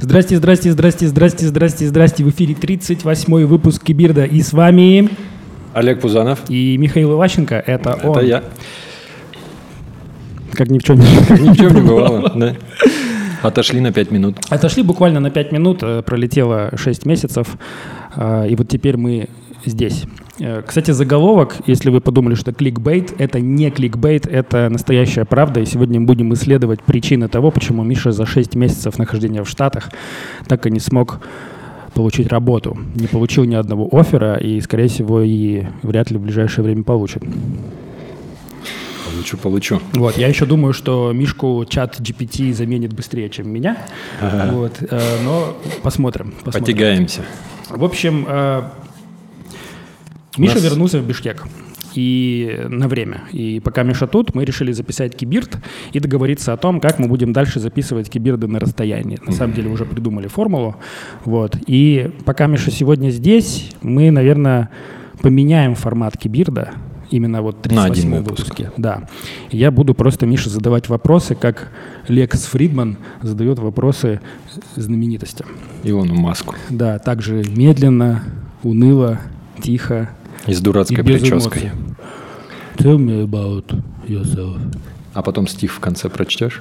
Здрасте, здрасте, здрасте, здрасте, здрасте, здрасте. В эфире 38-й выпуск Кибирда. И с вами Олег Пузанов. и Михаил Иващенко. Это он. Это я. Как ни в чем не Ни в чем не бывало. да. Отошли на пять минут. Отошли буквально на 5 минут, э, пролетело 6 месяцев, э, и вот теперь мы здесь. Э, Кстати, заголовок, если вы подумали, что кликбейт, это не кликбейт, это настоящая правда, и сегодня мы будем исследовать причины того, почему Миша за 6 месяцев нахождения в Штатах так и не смог получить работу, не получил ни одного оффера, и, скорее всего, и вряд ли в ближайшее время получит. Получу, получу. Вот, я еще думаю, что Мишку чат GPT заменит быстрее, чем меня. Вот, э, но посмотрим. посмотрим. Потягаемся. В общем, э, Миша нас- вернулся в Бишкек. И на время. И пока Миша тут, мы решили записать кибирд и договориться о том, как мы будем дальше записывать кибирды на расстоянии. На самом деле уже придумали формулу. Вот. И пока Миша сегодня здесь, мы, наверное, поменяем формат кибирда. Именно вот На один 38 выпуск. выпуске. Да. Я буду просто Мише задавать вопросы, как Лекс Фридман задает вопросы знаменитостям. Илону Маску. Да, также медленно, уныло, тихо И с и дурацкой без прической. эмоций. Tell me about yourself. А потом стих в конце прочтешь?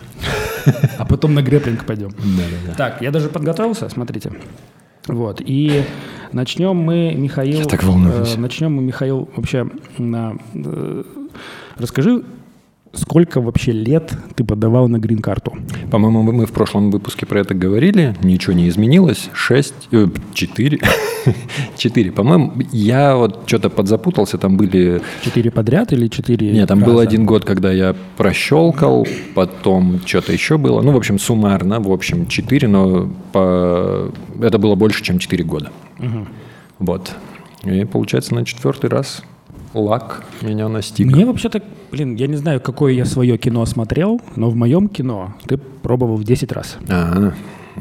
А потом на грэплинг пойдем. Да-да-да. Так, я даже подготовился, смотрите. Вот, и начнем мы, Михаил... Я так волнуюсь. э, начнем мы, Михаил, вообще, на, э, расскажи, сколько вообще лет ты подавал на грин-карту? По-моему, мы в прошлом выпуске про это говорили. Ничего не изменилось. Шесть, э, четыре. Четыре. По-моему, я вот что-то подзапутался. Там были... Четыре подряд или четыре Нет, там был раза? один год, когда я прощелкал, потом что-то еще было. Ну, в общем, суммарно, в общем, 4, но по... это было больше, чем 4 года. Вот. И получается, на четвертый раз лак меня настиг. Мне вообще-то, блин, я не знаю, какое я свое кино смотрел, но в моем кино ты пробовал в 10 раз. Ага.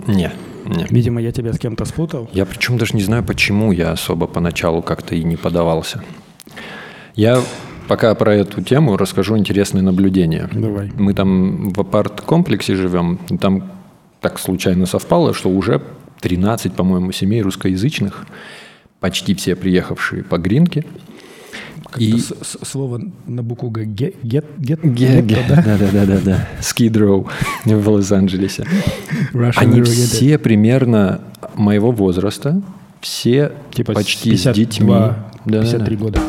Не, не. Видимо, я тебя с кем-то спутал. Я причем даже не знаю, почему я особо поначалу как-то и не подавался. Я пока про эту тему расскажу интересное наблюдение. Давай. Мы там в апарт-комплексе живем, и там так случайно совпало, что уже 13, по-моему, семей русскоязычных, почти все приехавшие по гринке. И... слово на букву Г. Ге- Гет, гет, Ге- гетто, ге- да? Да-да-да-да. Скидроу в Лос-Анджелесе. Они все примерно моего возраста, все Типа почти 52, с детьми. Да-да-да. 53 года.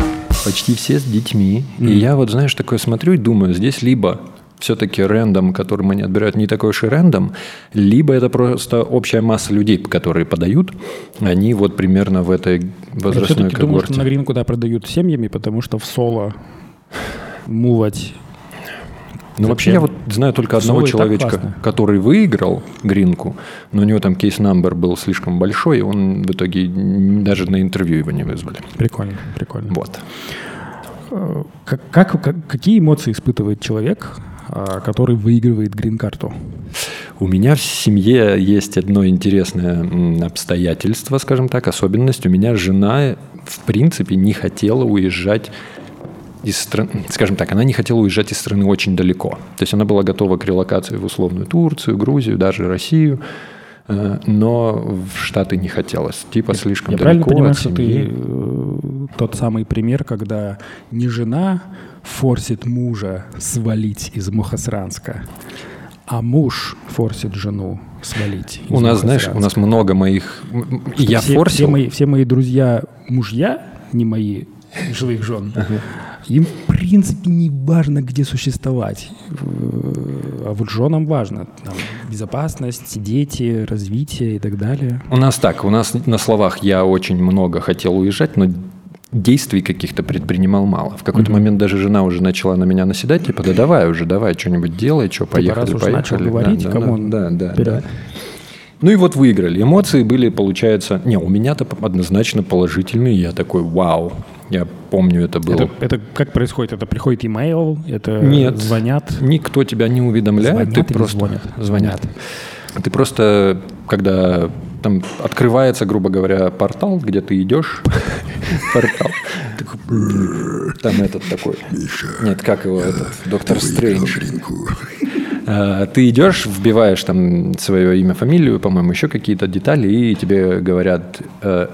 Почти все с детьми. И я вот, знаешь, такое смотрю и думаю, здесь либо все-таки рендом, который они отбирают, не такой уж и рендом, либо это просто общая масса людей, которые подают, они вот примерно в этой Я возрастной все-таки думаю, что на грин куда продают семьями, потому что в соло мувать. Ну, вообще, я вот знаю только одного Соло человечка, который выиграл гринку, но у него там кейс-намбер был слишком большой, и он в итоге даже на интервью его не вызвали. Прикольно, прикольно. Вот. Э, Как, как- как- какие эмоции испытывает человек, который выигрывает грин-карту? У меня в семье есть одно интересное обстоятельство, скажем так, особенность. У меня жена, в принципе, не хотела уезжать из страны, скажем так, она не хотела уезжать из страны очень далеко. То есть она была готова к релокации в условную Турцию, Грузию, даже Россию, но в Штаты не хотелось. Типа слишком Я правильно далеко понимаю, от что семьи. ты э, тот самый пример, когда не жена форсит мужа свалить из Мухосранска, а муж форсит жену свалить У нас, знаешь, у нас много моих... и Я все, форсил... Все мои, все мои друзья мужья, не мои живых жен, им, в принципе, не важно, где существовать. Э, А вот женам важно. Там, безопасность, дети, развитие и так далее. У нас так, у нас на словах я очень много хотел уезжать, но действий каких-то предпринимал мало. В какой-то момент даже жена уже начала на меня наседать, типа, да давай уже, давай, что-нибудь делай, что, поехали, раз уж поехали. начал говорить, да, come on, да, да, да, вперед. да. Ну и вот выиграли. Эмоции были, получается... Не, у меня-то однозначно положительные. Я такой, вау. Я помню, это было... Это, это как происходит? Это приходит имейл, это Нет. звонят. Никто тебя не уведомляет. Звонят ты просто... звонят? Звонят. Ты просто, когда там открывается, грубо говоря, портал, где ты идешь, портал, там этот такой, нет, как его, этот, Доктор Стрэндж, Э, ты идешь, вбиваешь там свое имя, фамилию, по-моему, еще какие-то детали, и тебе говорят э,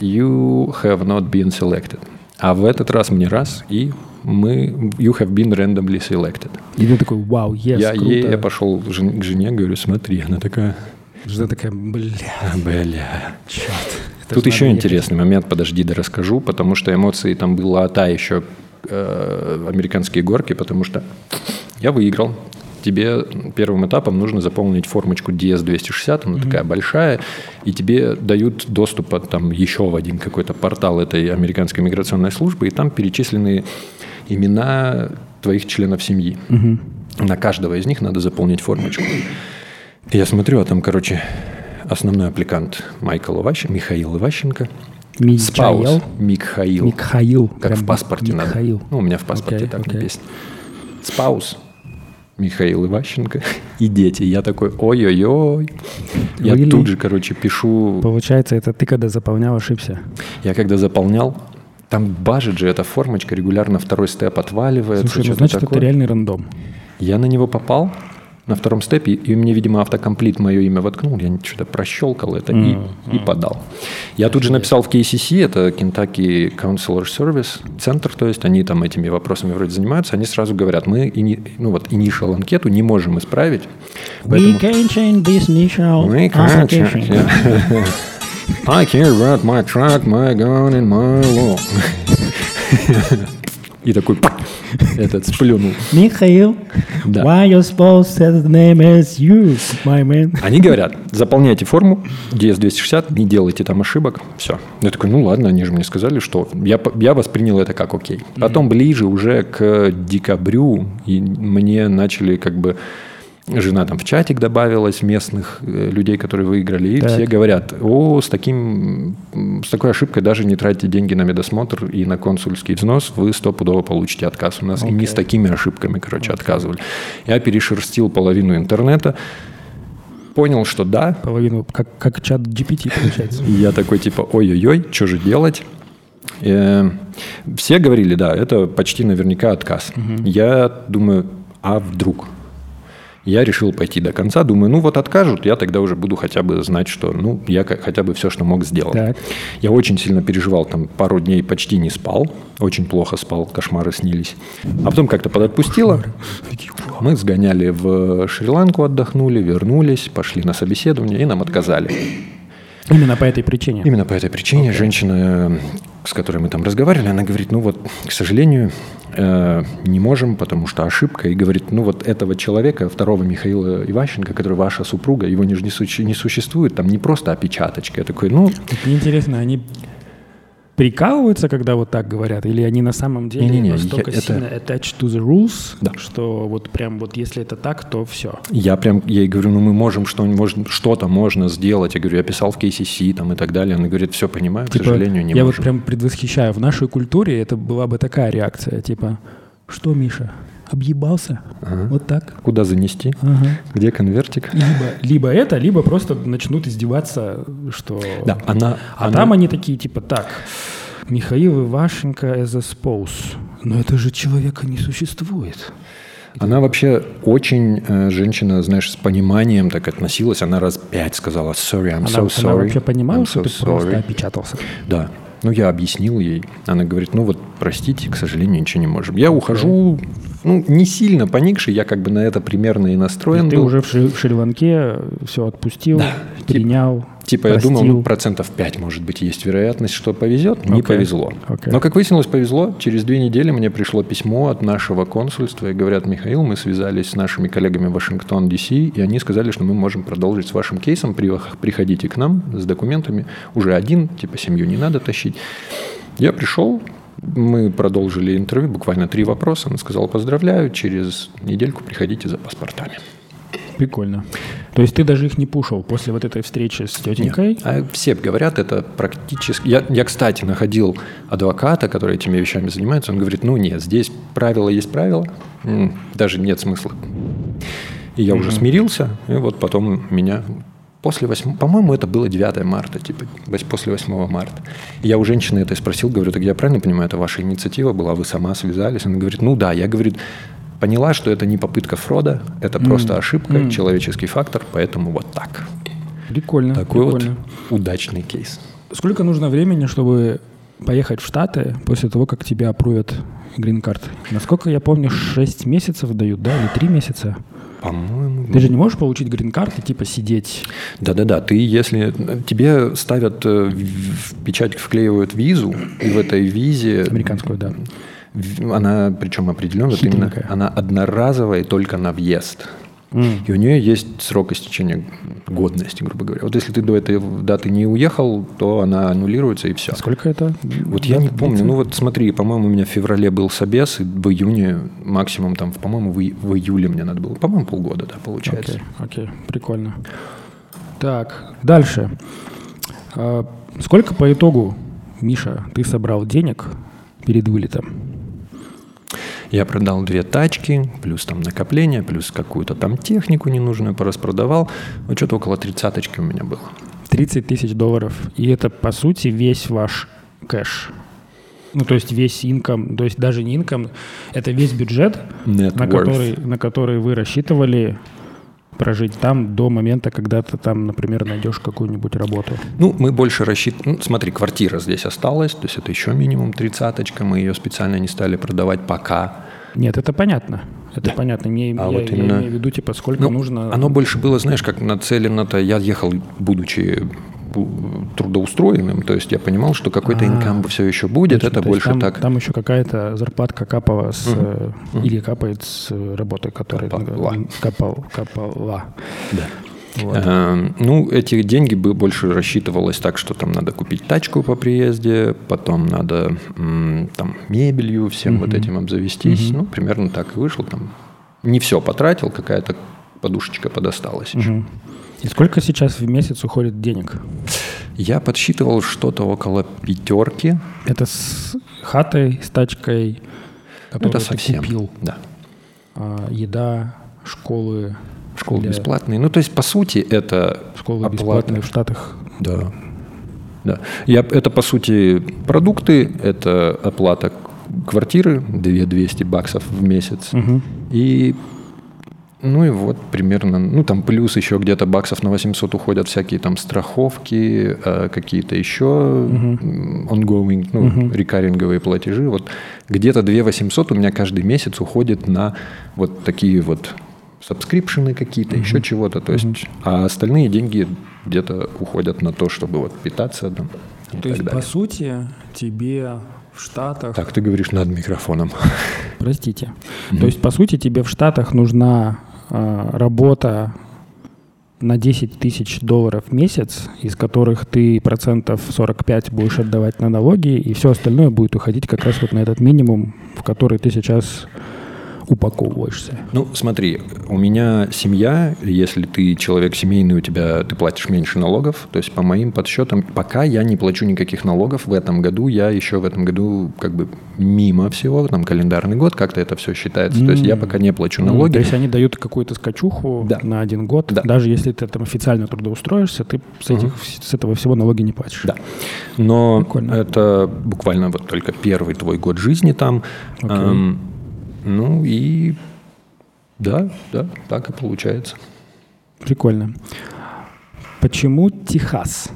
«You have not been selected». А в этот раз мне раз, и мы «You have been randomly selected». И ты такой «Вау, yes, я, круто». ей- я пошел жен- к жене, говорю, смотри, она такая, Жена такая, бля, бля. черт. Тут еще надо интересный момент, подожди, да расскажу, потому что эмоции там была та еще э, американские горки, потому что я выиграл. Тебе первым этапом нужно заполнить формочку DS260, она такая большая, и тебе дают доступ от, там еще в один какой-то портал этой американской миграционной службы, и там перечислены имена твоих членов семьи. На каждого из них надо заполнить формочку. И я смотрю, а там, короче, основной аппликант Майкл Иващенко, Михаил Иващенко. Михаил? Спаус Михаил. Михаил. Как прям в паспорте Михаил. надо. Ну, у меня в паспорте Окей, так окей. написано. Спаус Михаил Иващенко и дети. Я такой, ой-ой-ой. Я Really? тут же, короче, пишу. Получается, это ты когда заполнял, ошибся. Я когда заполнял, там бажит же эта формочка, регулярно второй степ отваливается. Слушай, ну значит, такое. это реальный рандом. Я на него попал на втором степе, и мне, видимо, автокомплит мое имя воткнул, я что-то прощелкал это и, и подал. Я тут же написал в KCC, это Kentucky Counselor Service, центр, то есть они там этими вопросами вроде занимаются, они сразу говорят, мы ну вот initial анкету не можем исправить, We can change this initial We can't application. change, yeah. I care about my truck, my gun and my law. И такой этот сплюнул. Михаил, Да. why you supposed to say the name as you, my man? Они говорят, заполняйте форму, DS-260, не делайте там ошибок, все. Я такой, ну ладно, они же мне сказали, что... Я, я воспринял это как окей. Потом ближе уже к декабрю, и мне начали как бы... Жена там в чатик добавилась местных э, людей, которые выиграли, и Так. все говорят, о, с, таким, с такой ошибкой даже не тратьте деньги на медосмотр и на консульский взнос, вы стопудово получите отказ. У нас и не с такими ошибками, короче, отказывали. Я перешерстил половину интернета, понял, что да, Половину, как, как чат GPT получается. я такой типа, ой-ой-ой, что же делать? Э, Все говорили, да, это почти наверняка отказ. Я думаю, а вдруг? Я решил пойти до конца, думаю, ну вот откажут, я тогда уже буду хотя бы знать, что, ну, я хотя бы все, что мог, сделал. Так. Я очень сильно переживал, там пару дней почти не спал, очень плохо спал, кошмары снились. А потом как-то подотпустило. Мы сгоняли в Шри-Ланку, отдохнули, вернулись, пошли на собеседование и нам отказали. Именно по этой причине. Именно по этой причине женщина, с которой мы там разговаривали, она говорит, ну вот, к сожалению, э, не можем, потому что ошибка. И говорит, ну вот этого человека, второго Михаила Иващенко, который ваша супруга, его не, не, не существует, там не просто опечаточка. Я такой, ну, Вот Мне интересно, они прикалываются, когда вот так говорят, или они на самом деле Не-не-не, настолько я- это- сильно attached to the rules, Да. что вот прям вот если это так, то все. я прям ей говорю, ну мы можем, что можно, что-то можно сделать. Я говорю, я писал в KCC там и так далее. Она говорит, все понимаю, к сожалению, не Типа, я можем. вот прям предвосхищаю. В нашей культуре это была бы такая реакция, типа, что, Миша, объебался? Вот так? Куда занести? Ага. Где конвертик? Либо, либо это, либо просто начнут издеваться, что... Да, она... А она- там они такие, типа, так, Михаил Ивашенко as a spouse. Но это же человека не существует. Она вообще очень э, женщина, знаешь, с пониманием так относилась. Она раз пять сказала sorry, I'm Она, so sorry. она вообще понимала, I'm что so ты просто sorry». опечатался? Да. Ну, я объяснил ей. Она говорит, ну вот, простите, к сожалению, ничего не можем. Я ухожу, ну, не сильно поникший, я как бы на это примерно и настроен Ты был. уже в, Шри- в Шри-Ланке все отпустил, принял, Типа я думал, простил. ну, процентов 5, может быть, есть вероятность, что повезет. Не Окей. повезло. Окей. Но, как выяснилось, повезло. Через две недели мне пришло письмо от нашего консульства. И говорят, Михаил, мы связались с нашими коллегами в Вашингтон, Д.С., и они сказали, что мы можем продолжить с вашим кейсом. При- Приходите к нам с документами. Уже один, типа семью не надо тащить. Я пришел, мы продолжили интервью, буквально три вопроса. Он сказал, поздравляю, через недельку приходите за паспортами. Прикольно. То есть ты даже их не пушил после вот этой встречи с тетенькой? А все говорят, это практически... Я, я, кстати, находил адвоката, который этими вещами занимается. Он говорит, ну нет, здесь правило есть правило, даже нет смысла. И я уже смирился, и вот потом меня... После 8, по-моему, это было 9 марта, типа после 8 марта. Я у женщины это спросил, говорю, так я правильно понимаю, это ваша инициатива была, вы сама связались? Она говорит, ну да, я, говорит, поняла, что это не попытка фрода, это просто ошибка, человеческий фактор, поэтому вот так. Прикольно. Такой прикольно. вот удачный кейс. Сколько нужно времени, чтобы поехать в Штаты после того, как тебя опруют грин-карт? Насколько я помню, 6 месяцев дают, да, или 3 месяца? По-моему, Ты же не можешь получить грин-карт и типа сидеть. Да-да-да, ты если... Тебе ставят, э, в печать вклеивают визу, и в этой визе... Американскую, да. Она, причем определенно, вот именно, она одноразовая только на въезд. И у нее есть срок истечения годности, грубо говоря. Вот если ты до этой даты не уехал, то она аннулируется и все. А Сколько это? Вот я не помню. Ну вот смотри, по-моему, у меня в феврале был собес, и в июне максимум там, по-моему, в, в июле мне надо было. По-моему, полгода, да, получается. Окей, окей, прикольно. Так, дальше. А, Сколько по итогу, Миша, ты собрал денег перед вылетом? Я продал две тачки, плюс там накопление, плюс какую-то там технику ненужную пораспродавал. Вот что-то около тридцаточки у меня было. 30 тысяч долларов. И это, по сути, весь ваш кэш. Ну, то есть весь инком, то есть даже не инком, это весь бюджет, Net на worth. который, на который вы рассчитывали прожить там до момента, когда ты там, например, найдешь какую-нибудь работу. Ну, мы больше рассчитываем... Ну, смотри, квартира здесь осталась, то есть это еще минимум тридцаточка. Мы ее специально не стали продавать пока. Нет, это понятно. Это понятно. Мне, А я, вот я именно- имею в виду, типа, сколько Ну, нужно... Оно больше было, знаешь, как нацелено-то. Я ехал, будучи бу- трудоустроенным, то есть я понимал, что какой-то А, инкам все еще будет. Точно, это больше там, так. Там еще какая-то зарплатка капала с... э, Или капает с э, работы, которая... Капала. Капал, капала. Да. Вот. Эм, Ну, эти деньги бы больше рассчитывалось так, что там надо купить тачку по приезде, потом надо там мебелью, всем вот этим обзавестись. Ну, примерно так и вышло. Там не все потратил, какая-то подушечка подосталась еще. Мгм. И сколько сейчас в месяц уходит денег? Я подсчитывал что-то около пятерки. Это с хатой, с тачкой, которую это ты совсем. купил, Да. а, еда, школы. Школы для- бесплатные. Ну, то есть, по сути, это Школы оплата. бесплатные в Штатах. Да. Да. Я, это, по сути, продукты, это оплата квартиры, 2200 баксов в месяц. Мгм. И, ну и вот примерно, ну там плюс еще где-то баксов на 800 уходят всякие там страховки, э, какие-то еще м, ongoing, ну, рекарринговые платежи. Вот где-то 2 800 у меня каждый месяц уходит на вот такие вот сабскрипшены какие-то, еще чего-то. То есть, а остальные деньги где-то уходят на то, чтобы вот питаться там, и То есть, далее. по сути, тебе в Штатах... Так, ты говоришь над микрофоном. Простите. То есть, по сути, тебе в Штатах нужна работа на 10 тысяч долларов в месяц, из которых ты процентов 45 будешь отдавать на налоги, и все остальное будет уходить как раз вот на этот минимум, в который ты сейчас упаковываешься. Ну, смотри, у меня семья, если ты человек семейный, у тебя ты платишь меньше налогов. То есть, по моим подсчетам, пока я не плачу никаких налогов в этом году, я еще в этом году как бы мимо всего, там календарный год, как-то это все считается. То есть я пока не плачу Ну, налоги. то есть они дают какую-то скачуху Да. на один год, Да. даже если ты там официально трудоустроишься, ты с, этих, с этого всего налоги не платишь. Да. Но Прикольно. это буквально вот только первый твой год жизни там. Окей. Эм, ну и да, да, так и получается. Прикольно. Почему Техас?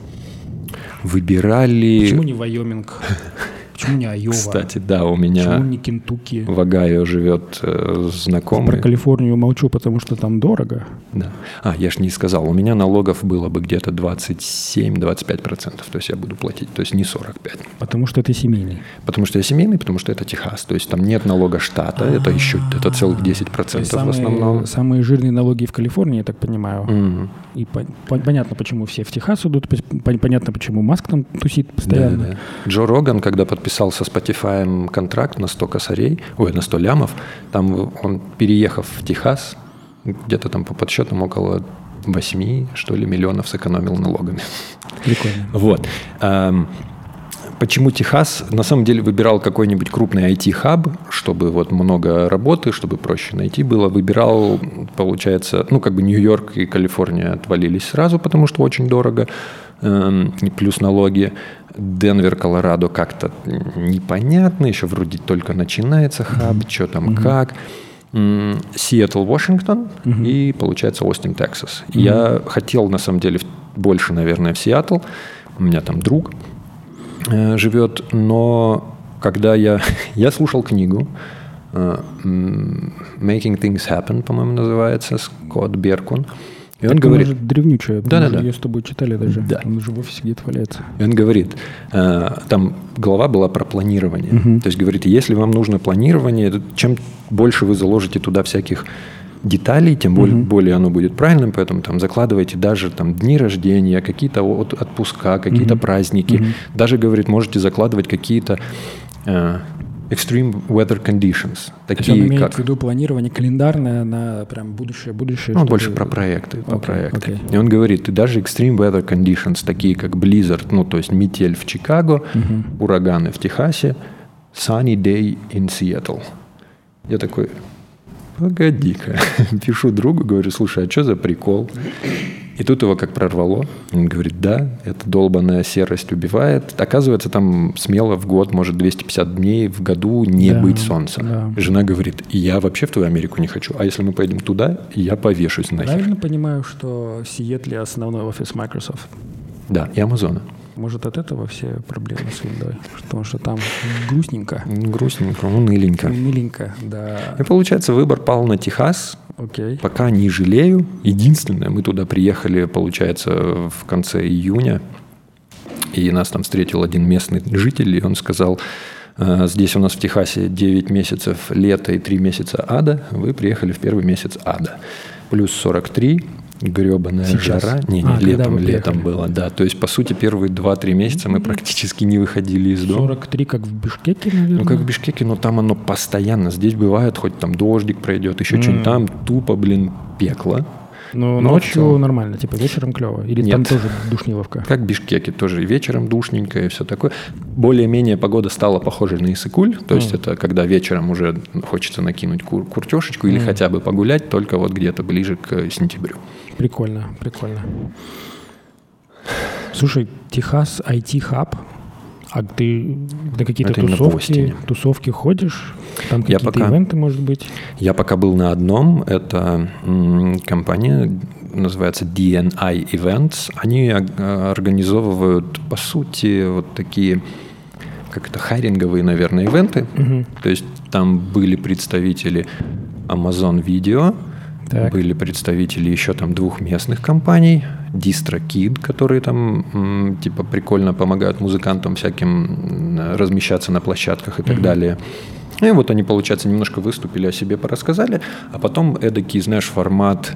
Выбирали... Почему не Вайоминг? Почему не Айова? Кстати, да, у Почему меня не Кентукки? в Огайо живет э, Про знакомый. Калифорнию молчу, потому что там дорого. Да. А, я ж не сказал, у меня налогов было бы где-то 27-25%, то есть я буду платить, то есть не 45%. Потому что ты семейный. Потому что я семейный, потому что это Техас, то есть там нет налога штата, это еще, это целых 10% То есть в самые, основном. самые жирные налоги в Калифорнии, я так понимаю. Мгм. И пон- пон- понятно, почему все в Техас идут, пон- понятно, почему Маск там тусит постоянно. Да, да. Джо Роган, когда подписал со Spotify контракт на 100 косарей, ой, на 100 лямов, там он, переехав в Техас, где-то там по подсчетам около 8, что ли, миллионов сэкономил налогами. Прикольно. Вот. Эм, Почему Техас? На самом деле выбирал какой-нибудь крупный IT-хаб, чтобы вот много работы, чтобы проще найти было. Выбирал, получается, ну как бы Нью-Йорк и Калифорния отвалились сразу, потому что очень дорого, плюс налоги. Денвер, Колорадо как-то непонятно, еще вроде только начинается хаб, что там как. Сиэтл, Вашингтон и, получается, Остин, Техас. Я хотел, на самом деле, больше, наверное, в Сиэтл. У меня там друг э, живет, но когда я, я слушал книгу э, Making Things Happen, по-моему, называется, Скотт Беркун. И он так говорит... Она же древнючая. Да, да, да. Ее с тобой читали даже. Да. Он же в офисе где-то валяется. И он говорит, э, там глава была про планирование. Угу. То есть говорит, если вам нужно планирование, чем больше вы заложите туда всяких деталей, тем более, угу. более оно будет правильным, поэтому там закладывайте даже там дни рождения, какие-то от, отпуска, какие-то угу. праздники. Угу. Даже, говорит, можете закладывать какие-то э, extreme weather conditions. Такие, То он имеет как... в виду планирование календарное на прям будущее, будущее. Ну, больше про проекты, про okay, проекты. Okay. И он говорит, и даже extreme weather conditions, такие как blizzard, ну, то есть метель в Чикаго, uh-huh. ураганы в Техасе, sunny day in Seattle. Я такой, погоди-ка. Пишу другу, говорю, слушай, а что за прикол? И тут его как прорвало. Он говорит, да, эта долбанная серость убивает. Оказывается, там смело в год, может, 250 дней в году не да, быть солнца. Да. Жена говорит, я вообще в твою Америку не хочу. А если мы поедем туда, я повешусь нахер. Правильно понимаю, что Сиэтле основной офис Microsoft? Да, и Амазона. Может, от этого все проблемы с Windows? Потому что там грустненько. Грустненько, уныленько. Уныленько, да. И получается, выбор пал на Техас. Окей. Пока не жалею. Единственное, мы туда приехали, получается, в конце июня. И нас там встретил один местный житель, и он сказал, «Э, здесь у нас в Техасе 9 месяцев лета и 3 месяца ада, вы приехали в первый месяц ада. Плюс 43, гребаная Сейчас. жара. Не, не, а, летом, летом было, да. То есть, по сути, первые 2-3 месяца мы практически не выходили из дома. 43 как в Бишкеке, наверное? Ну, как в Бишкеке, но там оно постоянно. Здесь бывает, хоть там дождик пройдет, еще mm. что-нибудь. Там тупо, блин, пекло. Но, Но ночью все. нормально, типа вечером клево? Или Нет. там тоже душниловка? Как в Бишкеке, тоже и вечером душненько и все такое. Более-менее погода стала похожей на Исыкуль, то есть это когда вечером уже хочется накинуть кур куртешечку или хотя бы погулять, только вот где-то ближе к сентябрю. Прикольно, прикольно. Слушай, Техас IT-хаб, а ты на какие-то тусовки, тусовки ходишь? Там какие-то я пока, ивенты, может быть? Я пока был на одном. Это м, компания, называется DNI Events. Они организовывают, по сути, вот такие, как это, хайринговые, наверное, ивенты. Угу. То есть там были представители Amazon Video, так. Были представители еще там двух местных компаний, DistroKid, которые там типа прикольно помогают музыкантам всяким размещаться на площадках и так mm-hmm. далее. И вот они, получается, немножко выступили о себе, порассказали, а потом эдакий, знаешь, формат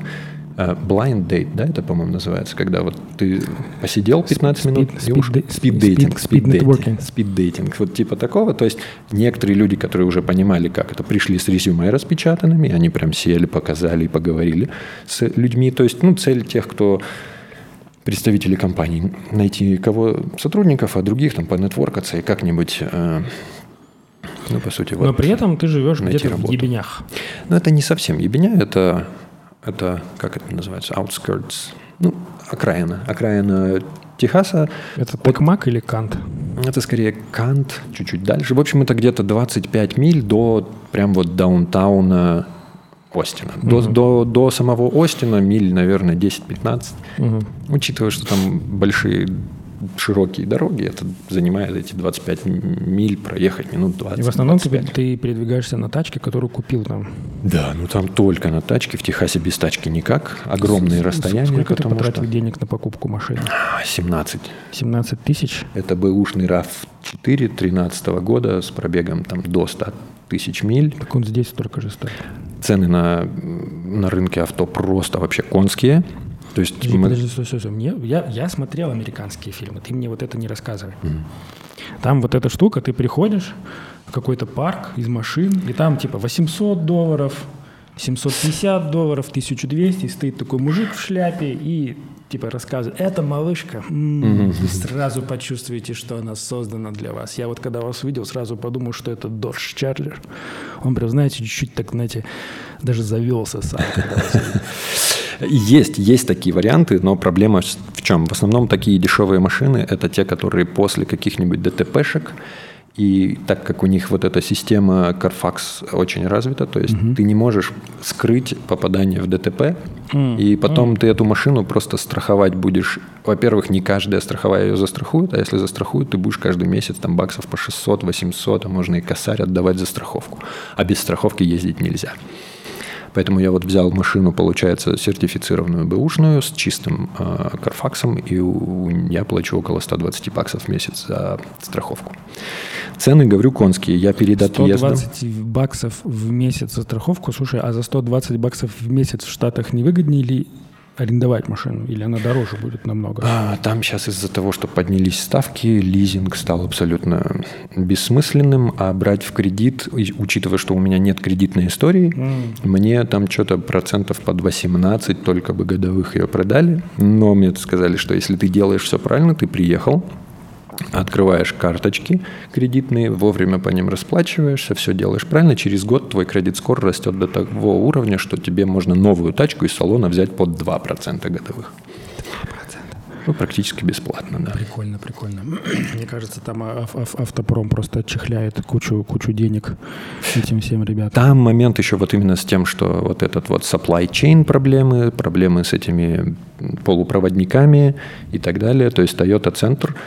blind date, да, это, по-моему, называется, когда вот ты посидел 15 минут и уж... Speed dating, speed dating, speed dating, вот типа такого. То есть некоторые люди, которые уже понимали, как это, пришли с резюме распечатанными, они прям сели, показали и поговорили с людьми. То есть, ну, цель тех, кто представители компаний, найти кого сотрудников, а других там понетворкаться и как-нибудь э, ну, по сути, вот. Но при этом ты живешь где-то работу. в ебенях. Ну, это не совсем ебеня, это это, как это называется, outskirts, ну, окраина, окраина Техаса. Это Токмак или Кант? Это скорее Кант, чуть-чуть дальше. В общем, это где-то 25 миль до прям вот даунтауна Остина. Угу. До, до, до самого Остина миль, наверное, 10-15. Угу. Учитывая, что там большие широкие дороги, это занимает эти 25 миль проехать минут 20. И в основном теперь ты передвигаешься на тачке, которую купил там. Да, ну там только на тачке, в Техасе без тачки никак, огромные С, расстояния. Сколько ты потратил что... денег на покупку машины? 17. 17 тысяч? Это бэушный RAV4 13 года с пробегом там до 100 тысяч миль. Так он здесь столько же стоит. Цены на, на рынке авто просто вообще конские. То есть подожди, мы... подожди, стой, стой, стой. Мне, я, я смотрел американские фильмы, ты мне вот это не рассказывай. Mm. Там вот эта штука, ты приходишь в какой-то парк из машин, и там типа 800 долларов, 750 долларов, 1200, и стоит такой мужик в шляпе и типа рассказывает, это малышка, м-м, mm-hmm. сразу почувствуете, что она создана для вас. Я вот когда вас видел, сразу подумал, что это Dodge Charger. Он прям, знаете, чуть-чуть так, знаете, даже завелся сам. Есть, есть такие варианты, но проблема в чем? В основном такие дешевые машины – это те, которые после каких-нибудь ДТПшек И так как у них вот эта система Carfax очень развита, то есть угу. ты не можешь скрыть попадание в ДТП, mm. и потом mm. ты эту машину просто страховать будешь. Во-первых, не каждая страховая ее застрахует, а если застрахуют, ты будешь каждый месяц там баксов по 600, 800, а можно и косарь отдавать за страховку. А без страховки ездить нельзя. Поэтому я вот взял машину, получается, сертифицированную бэушную с чистым э, карфаксом, и у, я плачу около 120 баксов в месяц за страховку. Цены, говорю, конские. Я перед 120 отъездом... баксов в месяц за страховку. Слушай, а за 120 баксов в месяц в Штатах не выгоднее ли арендовать машину, или она дороже будет намного? А, там сейчас из-за того, что поднялись ставки, лизинг стал абсолютно бессмысленным, а брать в кредит, учитывая, что у меня нет кредитной истории, mm. мне там что-то процентов под 18 только бы годовых ее продали, но мне сказали, что если ты делаешь все правильно, ты приехал, открываешь карточки кредитные, вовремя по ним расплачиваешься, все делаешь правильно, через год твой кредит-скор растет до того уровня, что тебе можно новую тачку из салона взять под 2% годовых. 2%. Ну, практически бесплатно, да. Прикольно, прикольно. Мне кажется, там автопром просто отчехляет кучу, кучу денег этим всем ребятам. Там момент еще вот именно с тем, что вот этот вот supply chain проблемы, проблемы с этими полупроводниками и так далее. То есть Toyota Центр –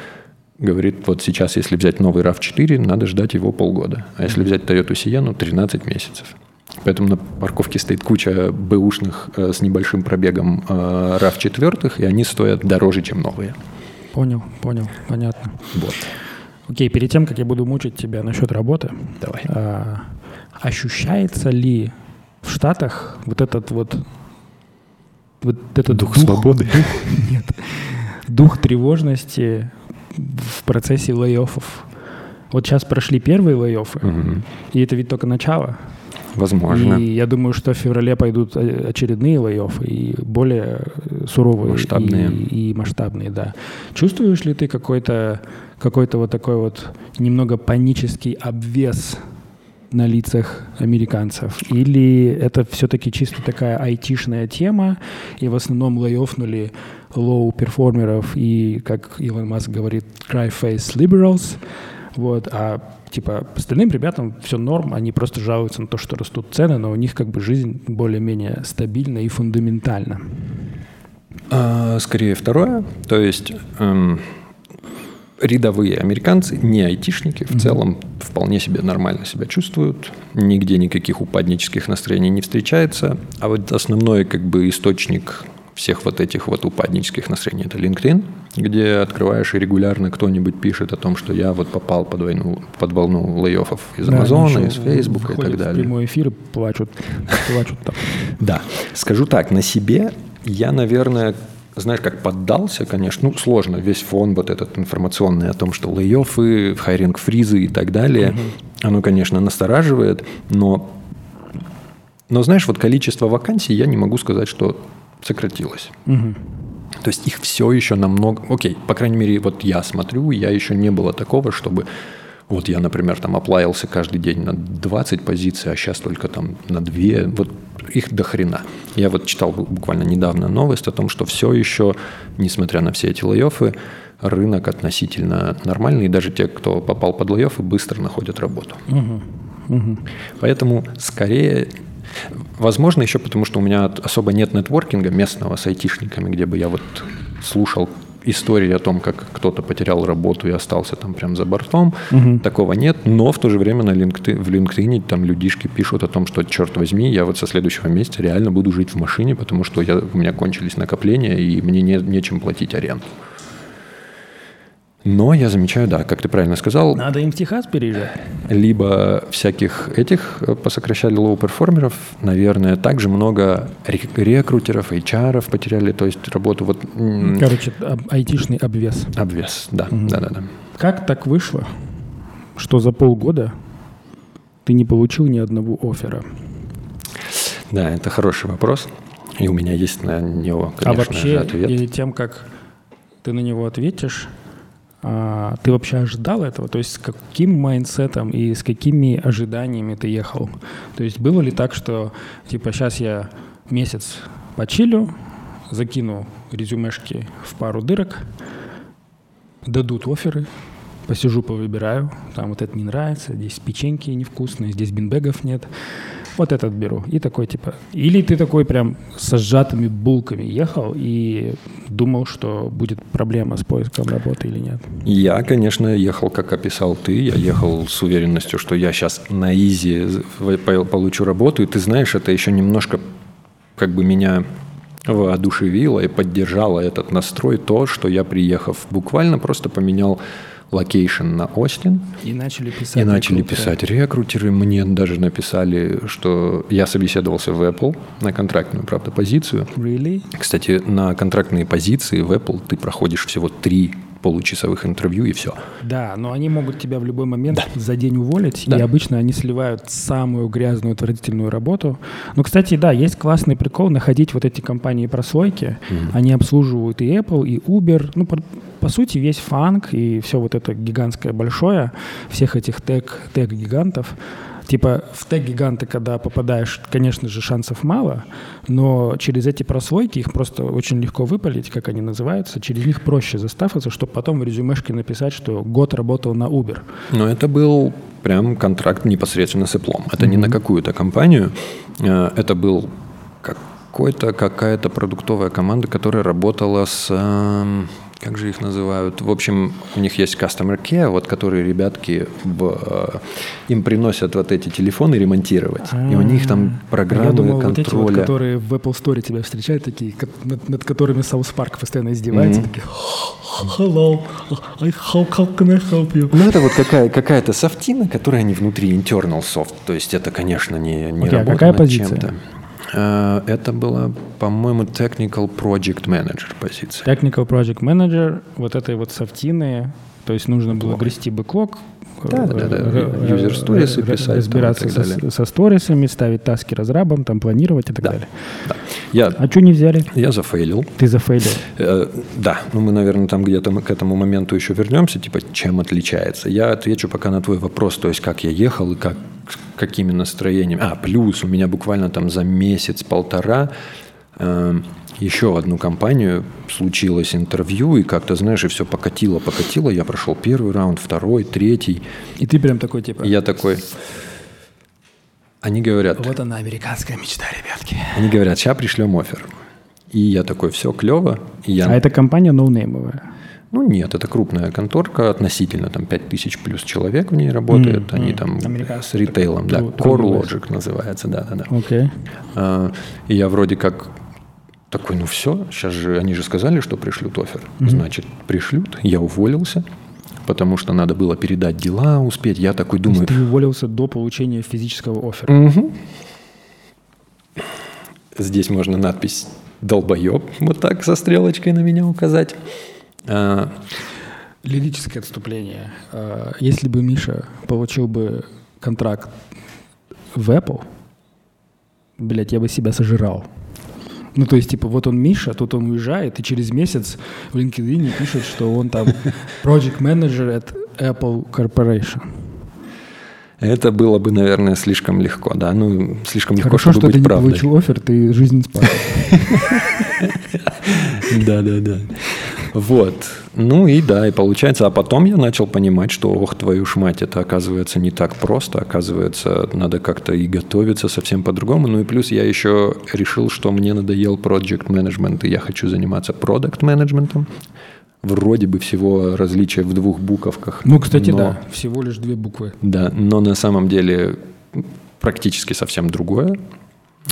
говорит, вот сейчас, если взять новый RAV4, надо ждать его полгода. А если взять Toyota Sienna, 13 месяцев. Поэтому на парковке стоит куча бэушных э, с небольшим пробегом э, RAV4, и они стоят дороже, чем новые. Понял, понял, понятно. Вот. Окей, перед тем, как я буду мучить тебя насчет работы, Давай. А, ощущается ли в Штатах вот этот вот вот этот дух, дух свободы? Дух, нет, дух тревожности в процессе лей-оффов. Вот сейчас прошли первые лей-оффы, угу. и это ведь только начало. Возможно. И я думаю, что в феврале пойдут очередные лей-оффы, и более суровые. Масштабные. И, и масштабные, да. Чувствуешь ли ты какой-то какой вот такой вот немного панический обвес на лицах американцев? Или это все-таки чисто такая айтишная тема, и в основном лей-оффнули лоу-перформеров и, как Илон Маск говорит, cry-face liberals, вот, а типа остальным ребятам все норм, они просто жалуются на то, что растут цены, но у них как бы жизнь более-менее стабильна и фундаментальна. А, скорее второе, то есть эм, рядовые американцы, не айтишники, в mm-hmm. целом вполне себе нормально себя чувствуют, нигде никаких упаднических настроений не встречается, а вот основной как бы источник всех вот этих вот упаднических настроений. Это LinkedIn, где открываешь и регулярно кто-нибудь пишет о том, что я вот попал под, войну, под волну лейофов из да, Амазона, из Фейсбука и так далее. в прямой эфир плачут, плачут там. Да. Скажу так, на себе я, наверное, знаешь, как поддался, конечно, ну, сложно, весь фон вот этот информационный о том, что лей-оффы, хайринг-фризы и так далее, угу. оно, конечно, настораживает, но, но, знаешь, вот количество вакансий я не могу сказать, что сократилось. Угу. То есть их все еще намного... Окей, по крайней мере, вот я смотрю, я еще не было такого, чтобы... Вот я, например, там оплавился каждый день на 20 позиций, а сейчас только там на 2. Вот их до хрена. Я вот читал буквально недавно новость о том, что все еще, несмотря на все эти лей рынок относительно нормальный, и даже те, кто попал под лей быстро находят работу. Угу. Угу. Поэтому скорее Возможно, еще потому, что у меня особо нет нетворкинга местного с айтишниками, где бы я вот слушал истории о том, как кто-то потерял работу и остался там прям за бортом. Угу. Такого нет, но в то же время на LinkedIn, в LinkedIn там людишки пишут о том, что, черт возьми, я вот со следующего месяца реально буду жить в машине, потому что я, у меня кончились накопления, и мне не, нечем платить аренду. Но я замечаю, да, как ты правильно сказал. Надо им в Техас переезжать. Либо всяких этих э, посокращали лоу-перформеров, наверное, также много рекрутеров, HR потеряли, то есть работу. Вот, Короче, айтишный обвес. Обвес, да, угу. да, да, да. Как так вышло, что за полгода ты не получил ни одного оффера? Да, это хороший вопрос. И у меня есть на него, конечно, а вообще, ответ. перед тем, как ты на него ответишь, а, ты вообще ожидал этого? То есть с каким майндсетом и с какими ожиданиями ты ехал? То есть было ли так, что типа сейчас я месяц почилю, закину резюмешки в пару дырок, дадут оферы, посижу, повыбираю. Там вот это не нравится, здесь печеньки невкусные, здесь бинбегов нет. Вот этот беру. И такой типа... Или ты такой прям со сжатыми булками ехал и думал, что будет проблема с поиском работы или нет? Я, конечно, ехал, как описал ты. Я ехал с уверенностью, что я сейчас на easy получу работу. И ты знаешь, это еще немножко как бы меня воодушевило и поддержало этот настрой то, что я, приехав, буквально просто поменял location на Остин. И начали писать. И начали рекрутеры. писать рекрутеры. Мне даже написали, что я собеседовался в Apple на контрактную, правда, позицию. Really? Кстати, на контрактные позиции в Apple ты проходишь всего три получасовых интервью и все. Да, но они могут тебя в любой момент да. за день уволить, да. и обычно они сливают самую грязную, отвратительную работу. Но, кстати, да, есть классный прикол находить вот эти компании-прослойки. Mm-hmm. Они обслуживают и Apple, и Uber. Ну, по, по сути, весь фанк и все вот это гигантское большое, всех этих тег, тег-гигантов, Типа в тег-гиганты, когда попадаешь, конечно же, шансов мало, но через эти прослойки их просто очень легко выпалить, как они называются, через них проще заставиться, чтобы потом в резюмешке написать, что год работал на Uber. Но это был прям контракт непосредственно с Apple. Это mm-hmm. не на какую-то компанию, э, это был какой-то, какая-то продуктовая команда, которая работала с эм, как же их называют? В общем, у них есть Customer Care, вот которые ребятки в, э, им приносят вот эти телефоны ремонтировать. А-а-а. И у них там программы Я думал, контроля. Вот эти вот, которые в Apple Store тебя встречают, такие, над, над которыми South Park постоянно издевается, mm-hmm. такие Hello, how, how can I help you? Ну, это вот какая, какая-то софтина, которая не внутри internal soft. То есть это, конечно, не, не okay, а работа какая над позиция? чем-то. Э, это была, по-моему, Technical Project Manager позиция. Technical Project Manager, вот этой вот софтины, то есть нужно было грести бэклог, да, да, да, юзер сторисы писать. Разбираться там, со, со сторисами, ставить таски разрабам, там планировать и так да, далее. Да. Я, а что не взяли? Я зафейлил. Ты зафейлил? Э, да, ну мы, наверное, там где-то к этому моменту еще вернемся, типа, чем отличается. Я отвечу пока на твой вопрос, то есть как я ехал и как, какими настроениями. А, плюс у меня буквально там за месяц-полтора э, еще одну компанию случилось интервью, и как-то, знаешь, и все покатило, покатило. Я прошел первый раунд, второй, третий. И ты прям такой, типа... Я такой... Они говорят... Вот она, американская мечта, ребятки. Они говорят, сейчас пришлем офер. И я такой, все клево. И я... А эта компания ноунеймовая? Ну нет, это крупная конторка, относительно там 5000 плюс человек в ней работает, mm, они там с ритейлом, да, Core Logic называется, да-да-да. Okay. А, и я вроде как такой, ну все, сейчас же, они же сказали, что пришлют офер. Mm-hmm. Значит, пришлют. Я уволился, потому что надо было передать дела, успеть. Я такой думаю... То есть ты уволился до получения физического оффера? Угу. Здесь можно надпись «долбоеб» вот так со стрелочкой на меня указать. А... Лирическое отступление. А, если бы Миша получил бы контракт в Apple, блядь, я бы себя сожрал. Ну, то есть, типа, вот он Миша, тут он уезжает, и через месяц в LinkedIn пишет, что он там project manager at Apple Corporation. Это было бы, наверное, слишком легко, да. Ну, слишком легко, Хорошо, чтобы что быть ты правдой. не получил офер, ты жизнь спас. Да, да, да. Вот. Ну и да, и получается, а потом я начал понимать, что, ох, твою ж мать, это оказывается не так просто, оказывается, надо как-то и готовиться совсем по-другому. Ну и плюс я еще решил, что мне надоел project management, и я хочу заниматься продукт менеджментом вроде бы всего различия в двух буковках. Ну, кстати, но, да, всего лишь две буквы. Да, но на самом деле практически совсем другое.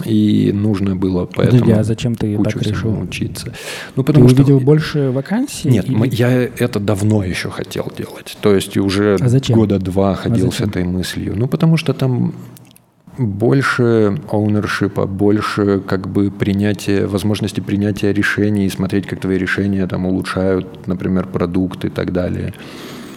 И нужно было поэтому Подожди, а зачем ты так решил? учиться. Ну, потому ты увидел что... больше вакансий? Нет, или... я это давно еще хотел делать. То есть уже а зачем? года два ходил а с этой мыслью. Ну, потому что там больше ownership, больше как бы принятия, возможности принятия решений, смотреть, как твои решения там улучшают, например, продукт и так далее.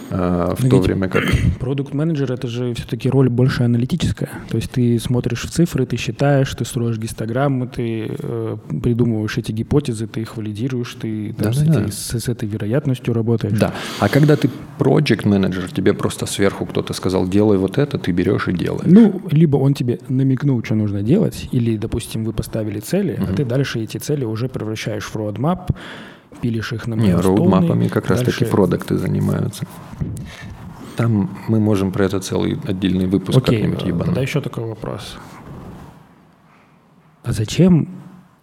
А, в Но то время как... Продукт-менеджер — это же все-таки роль больше аналитическая. То есть ты смотришь в цифры, ты считаешь, ты строишь гистограммы, ты э, придумываешь эти гипотезы, ты их валидируешь, ты да, с, да. Эти, с, с этой вероятностью работаешь. Да. А когда ты проект-менеджер, тебе просто сверху кто-то сказал, делай вот это, ты берешь и делаешь. Ну, либо он тебе намекнул, что нужно делать, или, допустим, вы поставили цели, угу. а ты дальше эти цели уже превращаешь в roadmap, пилишь их на Не, роудмапами как раз таки продукты занимаются. там мы можем про это целый отдельный выпуск Окей, как-нибудь э, ебануть. тогда еще такой вопрос. А зачем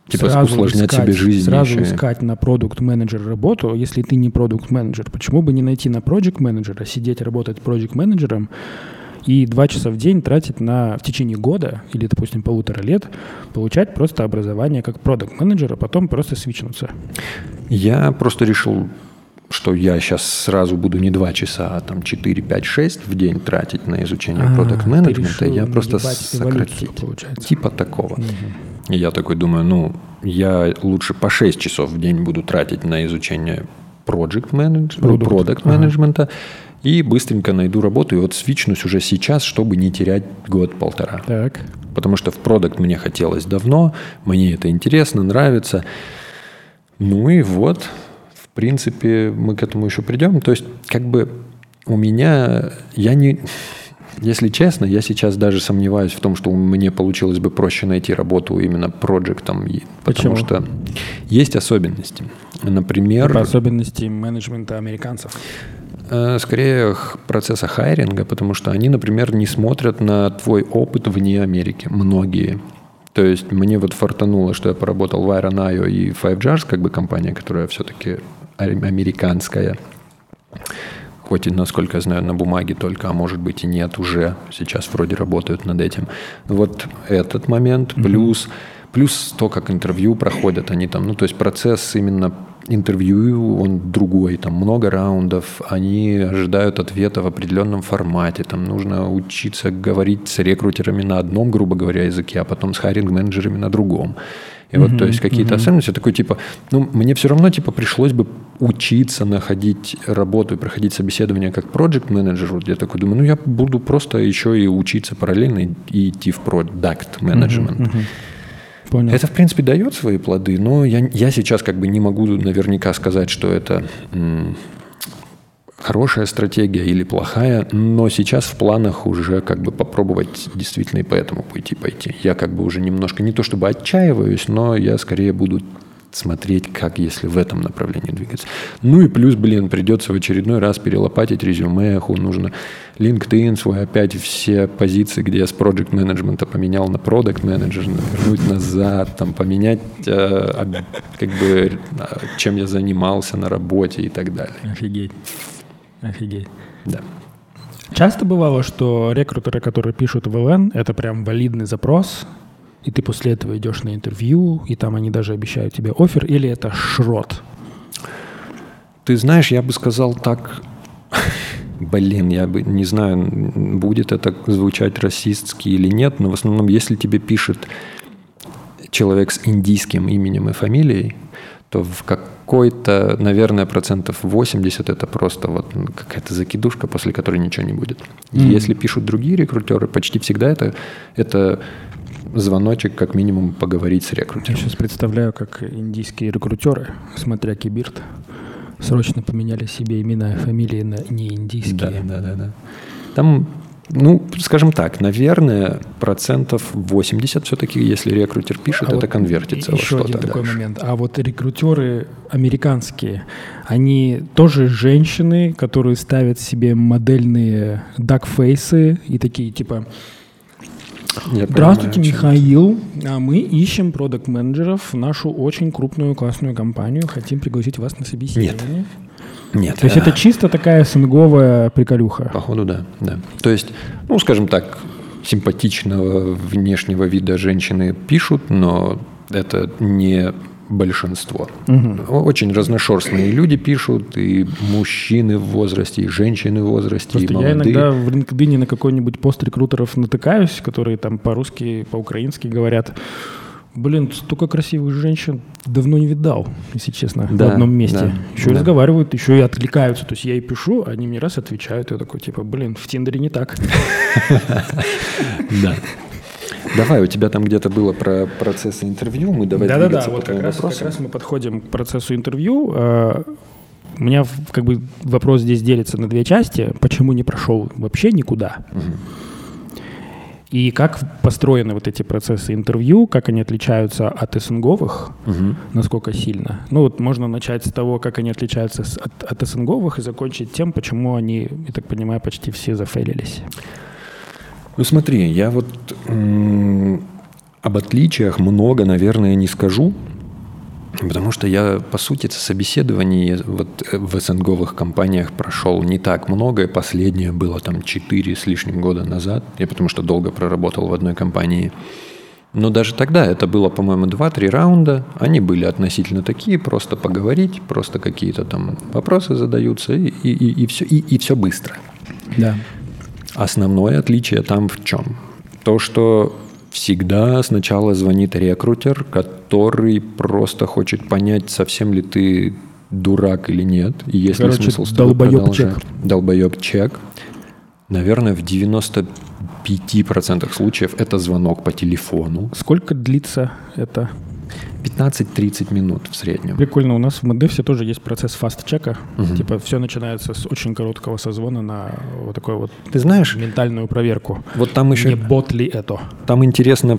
Типа сразу усложнять искать, себе жизнь сразу еще искать на продукт менеджер работу, если ты не продукт менеджер? Почему бы не найти на проект менеджера, сидеть работать проект менеджером и два часа в день тратить на в течение года или, допустим, полутора лет получать просто образование как продукт менеджера, потом просто свичнуться? Я просто решил, что я сейчас сразу буду не 2 часа, а там 4, 5, 6 в день тратить на изучение А, продукт менеджмента Я просто получается. Типа такого. И я такой думаю, ну, я лучше по 6 часов в день буду тратить на изучение project management, Продукт. продукт Ага. И быстренько найду работу и вот свичнусь уже сейчас, чтобы не терять год-полтора. Так. Потому что в продукт мне хотелось давно, мне это интересно, нравится. Ну и вот, в принципе, мы к этому еще придем. То есть, как бы у меня, я не, если честно, я сейчас даже сомневаюсь в том, что мне получилось бы проще найти работу именно проектом, потому Почему? что есть особенности. Например, По особенности менеджмента американцев. Э, Скорее процесса хайринга, потому что они, например, не смотрят на твой опыт вне Америки. Многие. То есть мне вот фартануло, что я поработал в Iron IO и Five Jars, как бы компания, которая все-таки американская. Хоть и, насколько я знаю, на бумаге только, а может быть и нет уже. Сейчас вроде работают над этим. Вот этот момент. Плюс, плюс то, как интервью проходят они там. Ну, то есть процесс именно интервью, он другой. Там много раундов. Они ожидают ответа в определенном формате. Там нужно учиться говорить с рекрутерами на одном, грубо говоря, языке, а потом с хайринг-менеджерами на другом. И вот, то есть какие-то особенности, такой типа, ну, мне все равно типа пришлось бы учиться находить работу и проходить собеседование как проект менеджеру Я такой думаю, ну, я буду просто еще и учиться параллельно и- и идти в продакт менеджмент Понял. Это, в принципе, дает свои плоды, но я, я сейчас как бы не могу наверняка сказать, что это хорошая стратегия или плохая, но сейчас в планах уже как бы попробовать действительно и по этому пойти пойти. Я как бы уже немножко не то чтобы отчаиваюсь, но я скорее буду смотреть, как если в этом направлении двигаться. Ну и плюс, блин, придется в очередной раз перелопатить резюме, ху, нужно LinkedIn свой опять все позиции, где я с project менеджмента поменял на продукт менеджер, вернуть назад, там поменять, э, как бы, чем я занимался на работе и так далее. Офигеть. Офигеть. Да. Часто бывало, что рекрутеры, которые пишут в ЛН, это прям валидный запрос, и ты после этого идешь на интервью, и там они даже обещают тебе офер, или это шрот? Ты знаешь, я бы сказал так, блин, я бы не знаю, будет это звучать расистски или нет, но в основном, если тебе пишет человек с индийским именем и фамилией, то в какой-то, наверное, процентов 80 это просто вот какая-то закидушка, после которой ничего не будет. Мгм. Если пишут другие рекрутеры, почти всегда это, это звоночек, как минимум, поговорить с Я рекрутером. сейчас представляю, как индийские рекрутеры, смотря Кибирт, срочно поменяли себе имена и фамилии на неиндийские. Да, да, да, да. Там, ну, скажем так, наверное, процентов 80 все-таки, если рекрутер пишет, А это вот конвертится во Еще один что-то такой дальше. момент. А вот рекрутеры американские, они тоже женщины, которые ставят себе модельные дакфейсы и такие типа Я Здравствуйте, понимаю, Михаил. А мы ищем продукт менеджеров в нашу очень крупную классную компанию. Хотим пригласить вас на собеседование. ты. Нет. То есть это чисто такая СНГовая приколюха. Походу, да, да. То есть, ну, скажем так, симпатичного внешнего вида женщины пишут, но это не большинство. О- Очень разношерстные люди пишут, и мужчины в возрасте, и женщины в возрасте, и Просто я молодые. иногда в LinkedIn на какой-нибудь пост рекрутеров натыкаюсь, которые там по-русски, по-украински говорят. Блин, столько красивых женщин давно не видал, если честно, Да, в одном месте. да, еще и да. разговаривают, еще и откликаются. То есть я ей пишу, они мне раз отвечают. Я такой, типа, блин, в Тиндере не так. Да. Давай, у тебя там где-то было про процессы интервью, мы давай Да-да-да, двигаться по вот как раз, как раз мы подходим к процессу интервью. Э, У меня как бы вопрос здесь делится на две части. Почему не прошел вообще никуда? И как построены вот эти процессы интервью, как они отличаются от СНГовых, Мгм. насколько сильно? Ну вот можно начать с того, как они отличаются от, от СНГовых и закончить тем, почему они, я так понимаю, почти все зафейлились. Ну смотри, я вот об отличиях много, наверное, не скажу, потому что я, по сути, собеседований вот э, в СНГовых компаниях прошел не так много, и последнее было там 4 с лишним года назад, я потому что долго проработал в одной компании. Но даже тогда это было, по-моему, 2-3 раунда. Они были относительно такие, просто поговорить, просто какие-то там вопросы задаются, и, и, и, все, и, и все быстро. Да. Основное отличие там в чем? То, что всегда сначала звонит рекрутер, который просто хочет понять, совсем ли ты дурак или нет, и есть Короче, ли смысл с тобой долбоеб продолжать. чек. Долбоеб чек. Наверное, в 95% случаев это звонок по телефону. Сколько длится это? 15-30 минут в среднем. Прикольно, у нас в Модефсе тоже есть процесс фаст-чека. Типа все начинается с очень короткого созвона на вот такой вот Ты знаешь, ментальную проверку. вот там еще... Не бот ли это? Там интересно,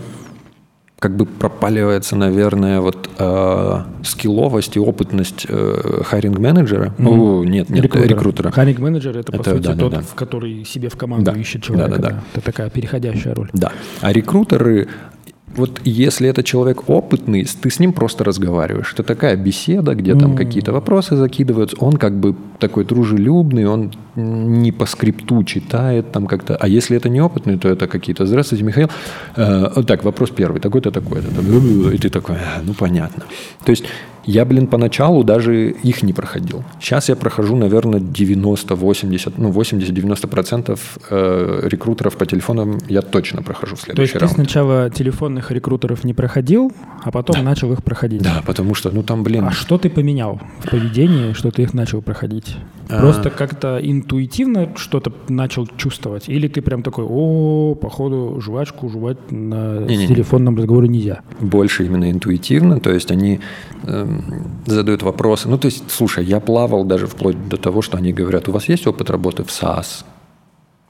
как бы пропаливается, наверное, вот э, скилловость и опытность э, хайринг-менеджера. Ну, нет, нет, рекрутера. Хайринг менеджер это, по Это сути, да, да, тот, да. в который себе в команду Да. ищет человека. Да, да, да. Это такая переходящая роль. Да. А рекрутеры, вот если это человек опытный, ты с ним просто разговариваешь. Это такая беседа, где там какие-то вопросы закидываются. Он как бы такой дружелюбный, он не по скрипту читает там как-то. А если это неопытный, то это какие-то «Здравствуйте, Михаил». Э, так, вопрос первый, такой-то, такой-то. И ты такой, «А, ну понятно. То есть я, блин, поначалу даже их не проходил. Сейчас я прохожу, наверное, 90-80, ну 80-90% э, рекрутеров по телефонам я точно прохожу в То есть следующий ты раунд. сначала телефонных рекрутеров не проходил, а потом начал их проходить. Да, потому что, ну там, блин, А что ты поменял в поведении, что ты их начал проходить? А. Просто как-то интуитивно что-то начал чувствовать? Или ты прям такой, о, походу, жвачку жевать на Не-не-не. телефонном разговоре нельзя? больше именно интуитивно, то есть они эм, задают вопросы. Ну, то есть, слушай, я плавал даже вплоть до того, что они говорят, у вас есть опыт работы в SaaS?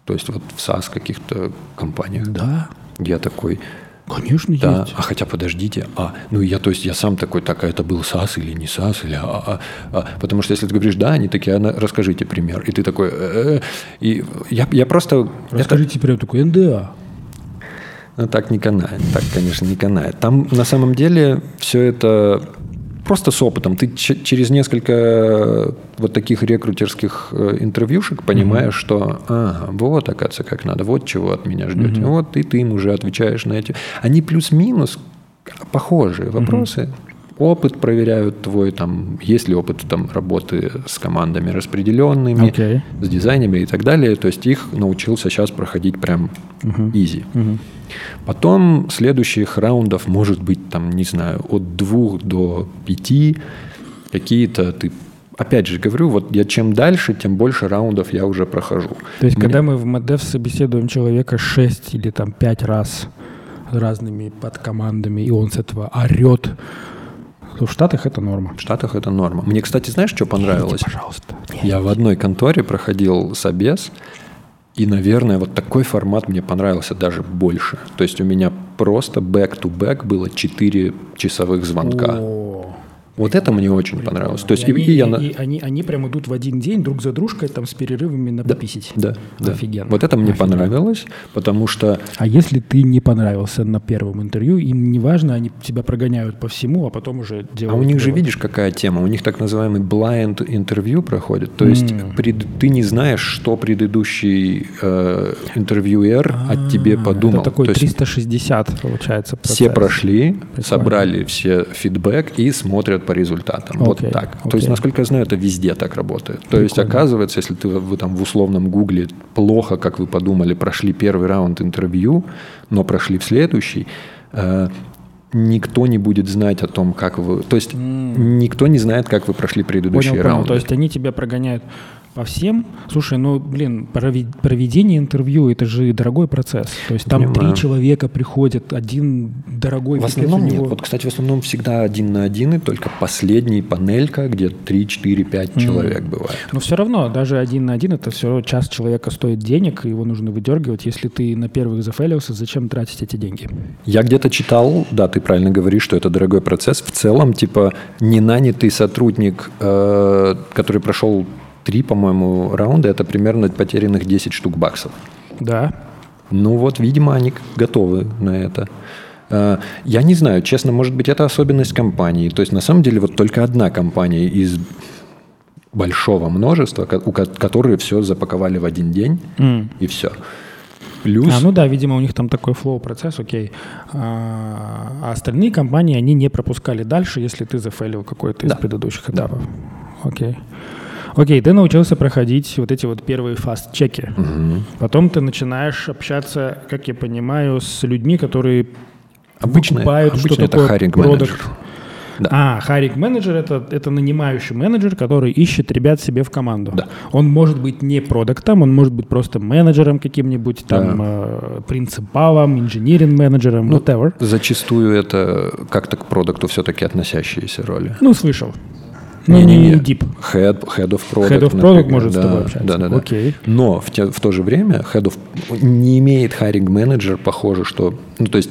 То есть вот в SaaS каких-то компаниях. Да, Я такой, конечно, да, есть. а хотя подождите, а, ну я, то есть я сам такой, так, а это был САС или не САС, или, а, а, а. потому что если ты говоришь, да, они такие, а на- расскажите пример, и ты такой, «Э-э-э». и я, я просто, это- Расскажите прям такой НДА. ну, так не канает, так, конечно, не канает. Там на самом деле все это просто с опытом. Ты через несколько вот таких рекрутерских э, интервьюшек понимаешь, что ага, вот, оказывается, как надо, вот чего от меня ждете. Вот и ты им уже отвечаешь на эти. Они плюс-минус похожие вопросы. Опыт проверяют твой, там, есть ли опыт там, работы с командами распределенными, Окей. с дизайнерами и так далее. То есть их научился сейчас проходить прям изи. Потом следующих раундов может быть, там, не знаю, от двух до пяти. Какие-то ты... Опять же говорю, вот я чем дальше, тем больше раундов я уже прохожу. То есть, Мне- когда мы в МДФ собеседуем человека 6 или там 5 раз разными подкомандами, и он с этого орет, в Штатах это норма. В Штатах это норма. Мне, кстати, знаешь, что понравилось? Пожалуйста. Я в одной конторе проходил собес, и, наверное, вот такой формат мне понравился даже больше. То есть у меня просто back-to-back было 4 часовых звонка. О, Вот это мне очень понравилось. То есть и и, они, и я... и они, они прям идут в один день друг за дружкой там с перерывами на пописить. Да, да. Офигенно. Вот это мне Офигенно. понравилось, потому что А если ты не понравился на первом интервью, им не важно, они тебя прогоняют по всему, а потом уже А делают... у них же видишь, какая тема? У них так называемый blind интервью проходит. То есть пред- ты не знаешь, что предыдущий э, интервьюер от тебе подумал. А, Это такой То есть 360, получается, все процесс. прошли, Прикольно. собрали все фидбэк и смотрят по результатам. Вот Окей, так. То окей. есть, насколько я знаю, это везде так работает. То есть, Прикольно. оказывается, если ты вы там в условном гугле плохо, как вы подумали, прошли первый раунд интервью, но прошли в следующий, э, никто не будет знать о том, как вы... То есть, никто не знает, как вы прошли Понял, понял. раунды. То есть они тебя прогоняют. По всем. Слушай, ну, блин, проведение интервью – это же дорогой процесс. То есть там Понимаю. три человека приходят, один дорогой. В основном нет. Вот, кстати, в основном всегда один на один, и только последний панелька, где 3, 4, 5 mm. человек бывает. Но все равно, даже один на один – это все равно час человека стоит денег, его нужно выдергивать. Если ты на первых зафейлился, зачем тратить эти деньги? Я где-то читал, да, ты правильно говоришь, что это дорогой процесс. В целом, типа, не нанятый сотрудник, э, который прошел три, по-моему, раунда, это примерно потерянных 10 штук баксов. Да. Ну вот, видимо, они готовы на это. А, я не знаю, честно, может быть, это особенность компании. То есть, на самом деле, вот только одна компания из большого множества, которые все запаковали в один день, mm. и все. Плюс... А, ну да, видимо, у них там такой флоу-процесс, окей. А, а остальные компании, они не пропускали дальше, если ты зафейлил какой-то из да. предыдущих этапов. Да. Окей. Окей, ты научился проходить вот эти вот первые фаст-чеки. Угу. Потом ты начинаешь общаться, как я понимаю, с людьми, которые обычно, покупают, обычно что это такое продукт. Да. А, харик менеджер это, это нанимающий менеджер, который ищет ребят себе в команду. Да. Он может быть не продуктом, он может быть просто менеджером каким-нибудь, там, да. э, принципалом, инженеринг менеджером, ну, whatever. Зачастую это как-то к продукту все-таки относящиеся роли. Ну, слышал. Ну, не, не, не deep. Head, head of product. Head of product например, может да, с тобой общаться. Да, да, да. Окей. Но в, те, в то же время head of не имеет hiring менеджер, похоже, что... Ну, то есть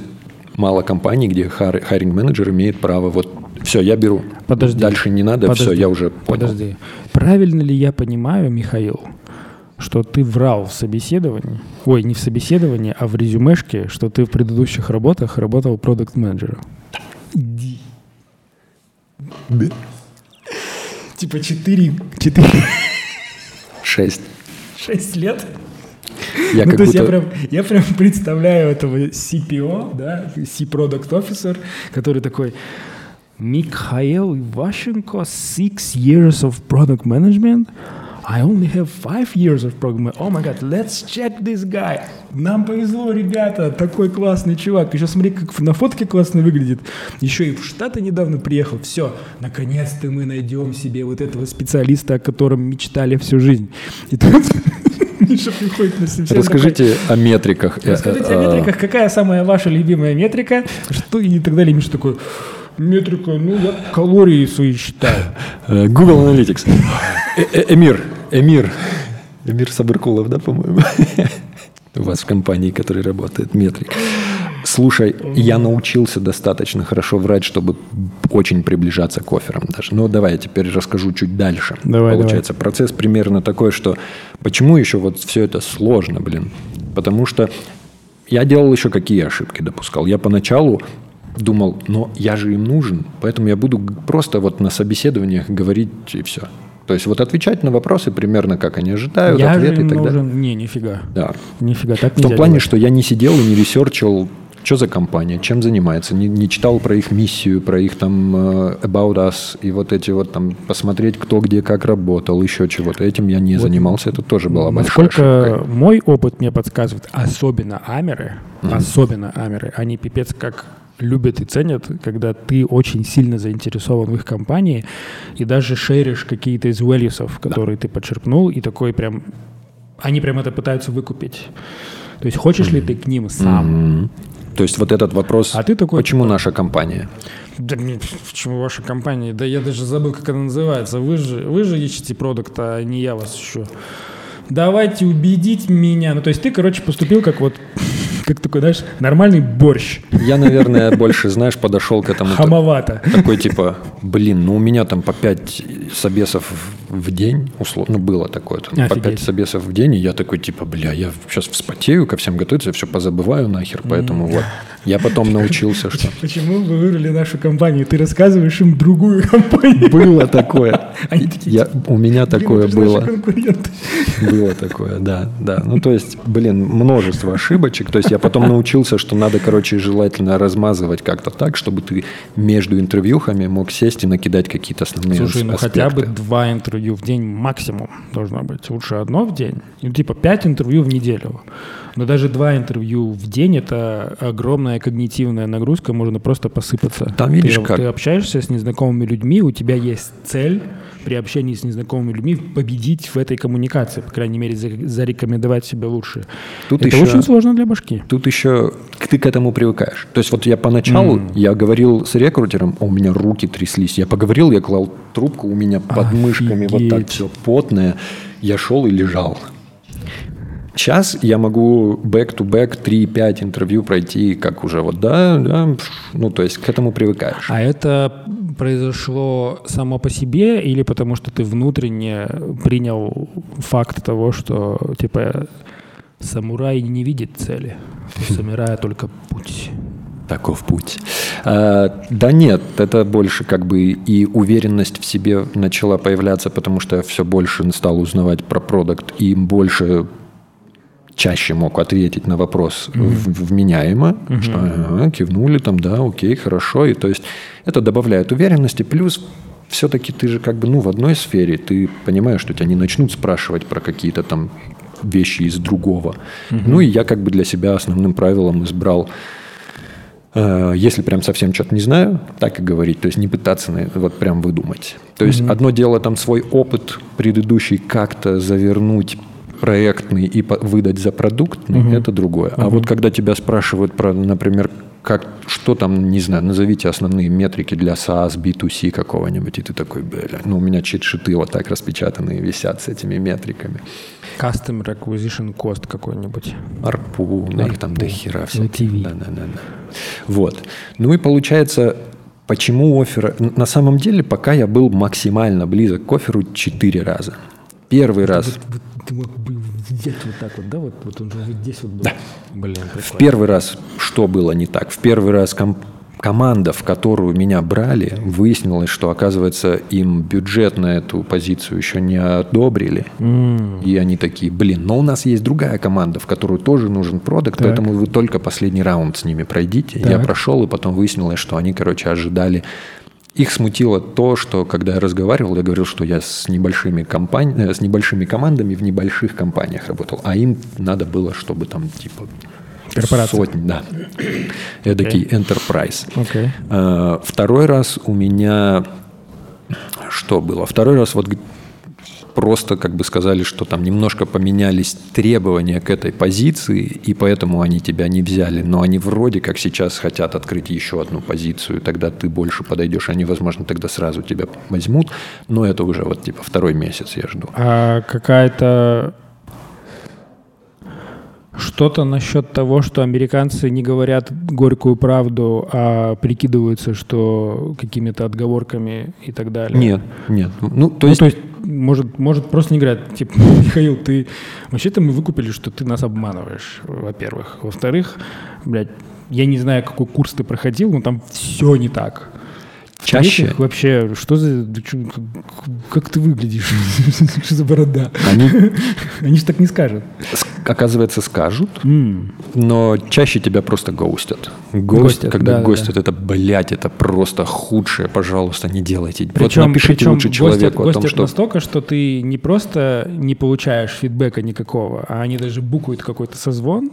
мало компаний, где hiring менеджер имеет право вот все, я беру. Подожди. Дальше не надо, Подожди. все, я уже понял. Подожди. Правильно ли я понимаю, Михаил, что ты врал в собеседовании, ой, не в собеседовании, а в резюмешке, что ты в предыдущих работах работал продукт-менеджером? Иди. Да. Типа 4... 4... 6. 6 лет? Я, ну, то есть я, прям, я прям представляю этого CPO, да, C-Product Officer, который такой, Mikhail Ivashenko, six years of product management? I only have five years of program. Oh my god, let's check this guy. Нам повезло, ребята, такой классный чувак. Еще смотри, как на фотке классно выглядит. Еще и в Штаты недавно приехал. Все, наконец-то мы найдем себе вот этого специалиста, о котором мечтали всю жизнь. И тут Миша приходит на совсем Расскажите такой, о метриках. Расскажите о э, метриках. Какая самая ваша любимая метрика? Что и так далее. Миша такой, метрика, ну, я калории свои считаю. Э, Google Analytics. Э, Эмир, Эмир. Эмир Сабыркулов, да, по-моему? У вас в компании, которая работает, метрик. Слушай, я научился достаточно хорошо врать, чтобы очень приближаться к офферам даже. Но давай я теперь расскажу чуть дальше. Давай, Получается, давай. процесс примерно такой, что почему еще вот все это сложно, блин? Потому что я делал еще какие ошибки допускал. Я поначалу думал, но я же им нужен, поэтому я буду просто вот на собеседованиях говорить и все. То есть вот отвечать на вопросы примерно как они ожидают, я ответы и так нужен... далее. Не, нифига. Да. Нифига, так В том плане, делать. что я не сидел и не ресерчил, что за компания, чем занимается, не, не читал про их миссию, про их там uh, about us и вот эти вот там посмотреть, кто где как работал, еще чего-то. Этим я не вот занимался, это тоже была большая ошибка. мой опыт мне подсказывает, особенно амеры, mm-hmm. особенно амеры, они пипец как любят и ценят, когда ты очень сильно заинтересован в их компании и даже шеришь какие-то из values, которые да. ты подчерпнул, и такой прям... Они прям это пытаются выкупить. То есть хочешь mm-hmm. ли ты к ним сам? Mm-hmm. То есть вот этот вопрос, а ты такой, почему наша компания? Да, почему ваша компания? Да я даже забыл, как она называется. Вы же, вы же ищете продукт, а не я вас ищу. Давайте убедить меня. Ну, то есть ты, короче, поступил как вот как такой, знаешь, нормальный борщ. Я, наверное, больше, знаешь, подошел к этому. Хамовато. Такой типа, блин, ну у меня там по 5 собесов в день, условно, ну, было такое, там, по 5 собесов в день, и я такой типа, бля, я сейчас вспотею, ко всем готовиться, все позабываю нахер, поэтому вот. Я потом научился, что... Почему вы выбрали нашу компанию? Ты рассказываешь им другую компанию. Было такое. Они такие, я, у меня такое было. Было такое, да, да. Ну, то есть, блин, множество ошибочек. То есть, я потом научился, что надо, короче, желательно размазывать как-то так, чтобы ты между интервьюхами мог сесть и накидать какие-то основные Слушай, ну хотя бы два интервью в день максимум должно быть. Лучше одно в день. Ну, типа пять интервью в неделю. Но даже два интервью в день – это огромная когнитивная нагрузка, можно просто посыпаться. Там видишь ты, как. Ты общаешься с незнакомыми людьми, у тебя есть цель, при общении с незнакомыми людьми победить в этой коммуникации, по крайней мере, зарекомендовать себя лучше. Тут Это еще, очень сложно для башки. Тут еще ты к этому привыкаешь. То есть вот я поначалу, mm. я говорил с рекрутером, у меня руки тряслись. Я поговорил, я клал трубку, у меня под Офигеть. мышками вот так все потное. Я шел и лежал. Сейчас я могу back-to-back 3-5 интервью пройти, как уже вот, да, да, ну, то есть к этому привыкаешь. А это произошло само по себе или потому что ты внутренне принял факт того, что, типа, самурай не видит цели, самурая только путь? Таков путь. А, да нет, это больше как бы и уверенность в себе начала появляться, потому что я все больше стал узнавать про продукт и больше чаще мог ответить на вопрос mm-hmm. вменяемо, mm-hmm. что ага, кивнули там, да, окей, хорошо. И то есть это добавляет уверенности. Плюс все-таки ты же как бы ну, в одной сфере, ты понимаешь, что тебя не начнут спрашивать про какие-то там вещи из другого. Mm-hmm. Ну и я как бы для себя основным правилом избрал э, если прям совсем что-то не знаю, так и говорить, то есть не пытаться вот прям выдумать. То есть mm-hmm. одно дело там свой опыт предыдущий как-то завернуть проектный и выдать за продуктный, угу. это другое. Угу. А вот когда тебя спрашивают про, например, как, что там, не знаю, назовите основные метрики для SaaS, B2C какого-нибудь, и ты такой, бля, ну у меня чит-шиты вот так распечатанные висят с этими метриками. Customer Acquisition Cost какой-нибудь. Арпу, да, их там до хера. Да, да, да, да. Вот. Ну и получается, почему офер... На самом деле, пока я был максимально близок к оферу четыре раза. Первый раз... Ты мог бы взять вот так вот, да? Вот, вот он вот здесь вот был. Да. Блин, прикольно. В первый раз что было не так? В первый раз комп команда, в которую меня брали, выяснилось, что, оказывается, им бюджет на эту позицию еще не одобрили. Mm. И они такие, блин, но у нас есть другая команда, в которую тоже нужен продукт, поэтому вы только последний раунд с ними пройдите. Так. Я прошел, и потом выяснилось, что они, короче, ожидали их смутило то, что когда я разговаривал, я говорил, что я с небольшими, компани... Э, с небольшими командами в небольших компаниях работал, а им надо было, чтобы там типа Корпорация. Сотни, да. Эдакий okay. enterprise. Okay. А, второй раз у меня что было? Второй раз вот просто как бы сказали, что там немножко поменялись требования к этой позиции, и поэтому они тебя не взяли. Но они вроде как сейчас хотят открыть еще одну позицию, тогда ты больше подойдешь. Они, возможно, тогда сразу тебя возьмут. Но это уже вот типа второй месяц я жду. А какая-то что-то насчет того, что американцы не говорят горькую правду, а прикидываются, что какими-то отговорками и так далее. Нет, нет. Ну, то ну, есть, то есть может, может просто не говорят, типа, Михаил, ты... Вообще-то мы выкупили, что ты нас обманываешь, во-первых. Во-вторых, блядь, я не знаю, какой курс ты проходил, но там все не так. Чаще. Вообще, что за... Как ты выглядишь? Что за борода? Они, Они же так не скажут. Оказывается, скажут, mm. но чаще тебя просто гостят. Гост, гостят когда да, гостят, да. это, блядь, это просто худшее. Пожалуйста, не делайте. Причем, вот напишите причем лучше человеку гостят, о том, что... настолько, что ты не просто не получаешь фидбэка никакого, а они даже букают какой-то созвон,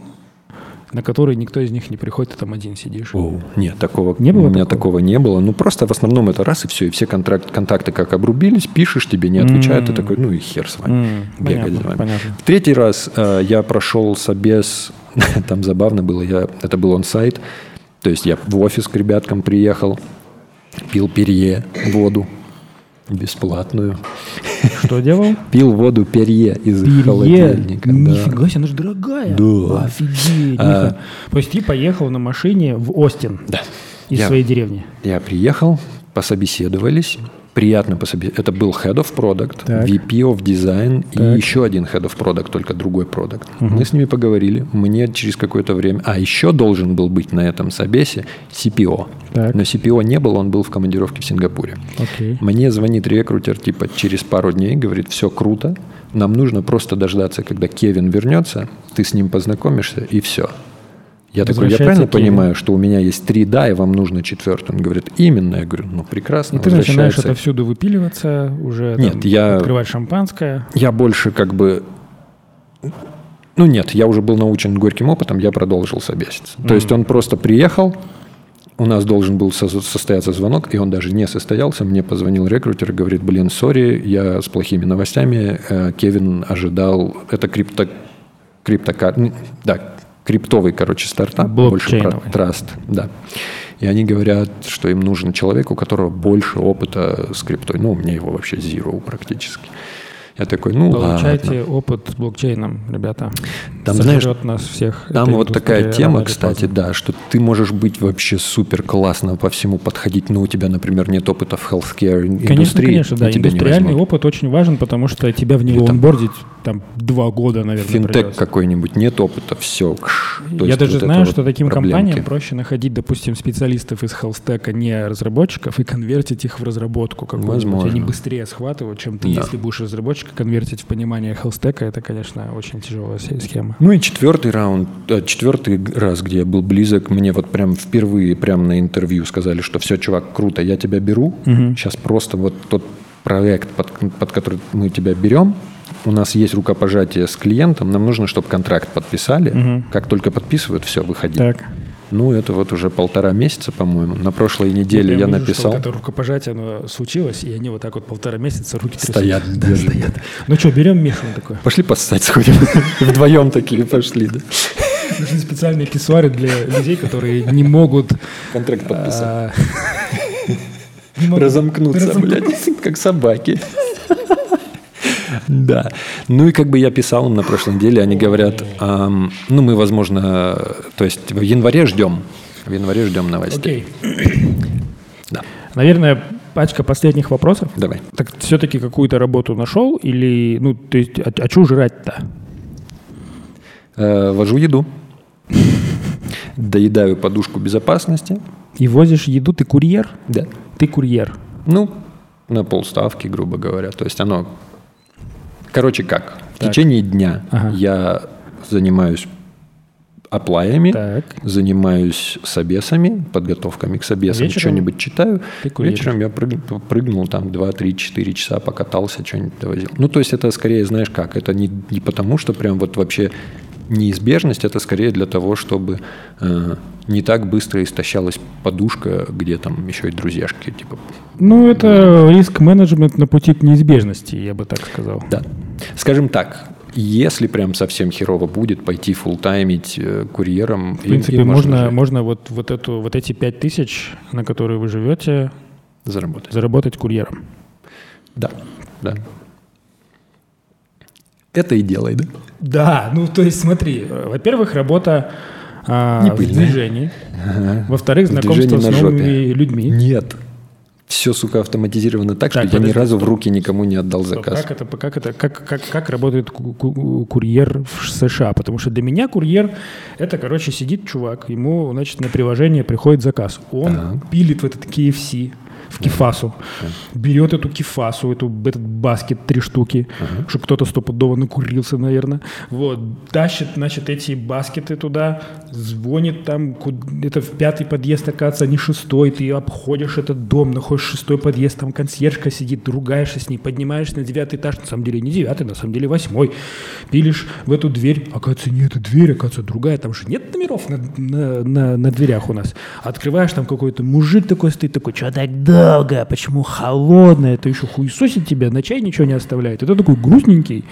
на который никто из них не приходит, ты там один сидишь. О, нет, такого не было у меня такого? такого не было. Ну, просто в основном это раз и все, и все контракт, контакты как обрубились, пишешь, тебе не отвечают, mm. ты такой, ну и хер с вами, mm. бегать понятно, за вами. Понятно. В третий раз э, я прошел собес, там забавно было, я, это был он-сайт, то есть я в офис к ребяткам приехал, пил перье, воду, бесплатную. Что делал? Пил воду перье из перье? холодильника. Нифига себе, она же дорогая. Да. Офигеть. А, То есть ты поехал на машине в Остин да. из я, своей деревни? Я приехал, пособеседовались, приятно пособеседовать. Это был Head of Product, так. VP of Design так. и еще один Head of Product, только другой продукт. Угу. Мы с ними поговорили. Мне через какое-то время... А, еще должен был быть на этом собесе CPO. Так. Но CPO не был, он был в командировке в Сингапуре. Окей. Мне звонит рекрутер типа через пару дней, говорит, все круто, нам нужно просто дождаться, когда Кевин вернется, ты с ним познакомишься и все. Я такой, я правильно Кевин. понимаю, что у меня есть три да, и вам нужно четвертый? Он говорит, именно. Я говорю, ну прекрасно. И ты начинаешь это всюду выпиливаться, уже нет, там, я, открывать шампанское. Я больше как бы... Ну нет, я уже был научен горьким опытом, я продолжил собеситься. Mm. То есть он просто приехал, у нас должен был со- состояться звонок, и он даже не состоялся. Мне позвонил рекрутер и говорит, блин, сори, я с плохими новостями. Э, Кевин ожидал, это крипто, криптокар, да, криптовый, короче, стартап, больше про траст, да. И они говорят, что им нужен человек, у которого больше опыта с криптой. Ну, у меня его вообще zero практически. Я такой, ну Получайте ладно. опыт с блокчейном, ребята. Там, знаешь, нас всех. Там вот такая тема, кстати, да, что ты можешь быть вообще супер классно по всему подходить, но у тебя, например, нет опыта в healthcare Конечно, индустрии. конечно, да. Индустриальный опыт очень важен, потому что тебя в него онбордить там два года, наверное, Финтек придется. какой-нибудь, нет опыта, все. Я даже знаю, что таким компаниям проще находить, допустим, специалистов из хелстека, не разработчиков, и конвертить их в разработку. Возможно. Они быстрее схватывают, чем ты, Да. если будешь разработчика конвертить в понимание хелстека. Это, конечно, очень тяжелая схема. Ну и четвертый раунд, э, четвертый раз, где я был близок, мне вот прям впервые, прям на интервью сказали, что все, чувак, круто, я тебя беру. Сейчас просто вот тот проект, под, под который мы тебя берем, у нас есть рукопожатие с клиентом, нам нужно, чтобы контракт подписали. Как только подписывают, все, выходи. Так. Ну, это вот уже полтора месяца, по-моему. На прошлой неделе я прям вижу, что написал. вот это рукопожатие, оно случилось, и они вот так вот полтора месяца руки трясут. Стоят, Да, держат. стоят. Ну что, берем Мишу он такой. Пошли поссать сходим. Вдвоем такие пошли, да. Нужны специальные писсуары для людей, которые не могут... Контракт подписать. а, разомкнуться. блядь, как собаки. Да. Ну и как бы я писал им на прошлой неделе, они говорят, ну мы, возможно, то есть в январе ждем, в январе ждем новостей. Окей. Да. Наверное, пачка последних вопросов. Давай. Так все-таки какую-то работу нашел или, ну, то есть, а, а что жрать-то? Э, Вожу еду. Доедаю подушку безопасности. И возишь еду, ты курьер? Да. Ты курьер. Ну, на полставки, грубо говоря. То есть оно... Короче, как? В Так. течение дня Ага. я занимаюсь оплаями, Так. занимаюсь собесами, подготовками к собесам, что-нибудь читаю. Вечером я прыг- прыгнул там 2, 3, 4 часа, покатался, что-нибудь довозил. Ну, то есть это скорее, знаешь как, это не, не потому, что прям вот вообще неизбежность, это скорее для того, чтобы э, не так быстро истощалась подушка, где там еще и друзьяшки, типа, Ну, это риск-менеджмент на пути к неизбежности, я бы так сказал. Да. Скажем так, если прям совсем херово будет, пойти фултаймить э, курьером. В принципе, можно, можно вот, вот, эту, вот эти пять тысяч, на которые вы живете, заработать. заработать курьером. Да, да. Это и делай, да? Да, ну то есть смотри, во-первых, работа а, Не в движении, во-вторых, В знакомство с новыми жопе. людьми. Нет. Все, сука, автоматизировано так, Так, что я ни разу в руки никому не отдал заказ. Как это, как это, как, как, как работает ку- ку- курьер в США? Потому что для меня курьер это, короче, сидит чувак, ему, значит, на приложение приходит заказ, он Так. пилит в этот KFC, в кефасу, берет эту кефасу, эту, этот баскет, три штуки, что кто-то стопудово накурился, наверное, вот, тащит, значит, эти баскеты туда, звонит там, это в пятый подъезд, оказывается, не шестой, ты обходишь этот дом, находишь шестой подъезд, там консьержка сидит, ругаешься с ней, поднимаешься на девятый этаж, на самом деле не девятый, на самом деле восьмой, пилишь в эту дверь, оказывается, не эта дверь, оказывается, другая, там же нет номеров на, на, на- на дверях у нас. Открываешь, там какой-то мужик такой стоит, такой, что так долго, почему холодное, это еще хуесосит тебя, на чай ничего не оставляет. Это такой грустненький,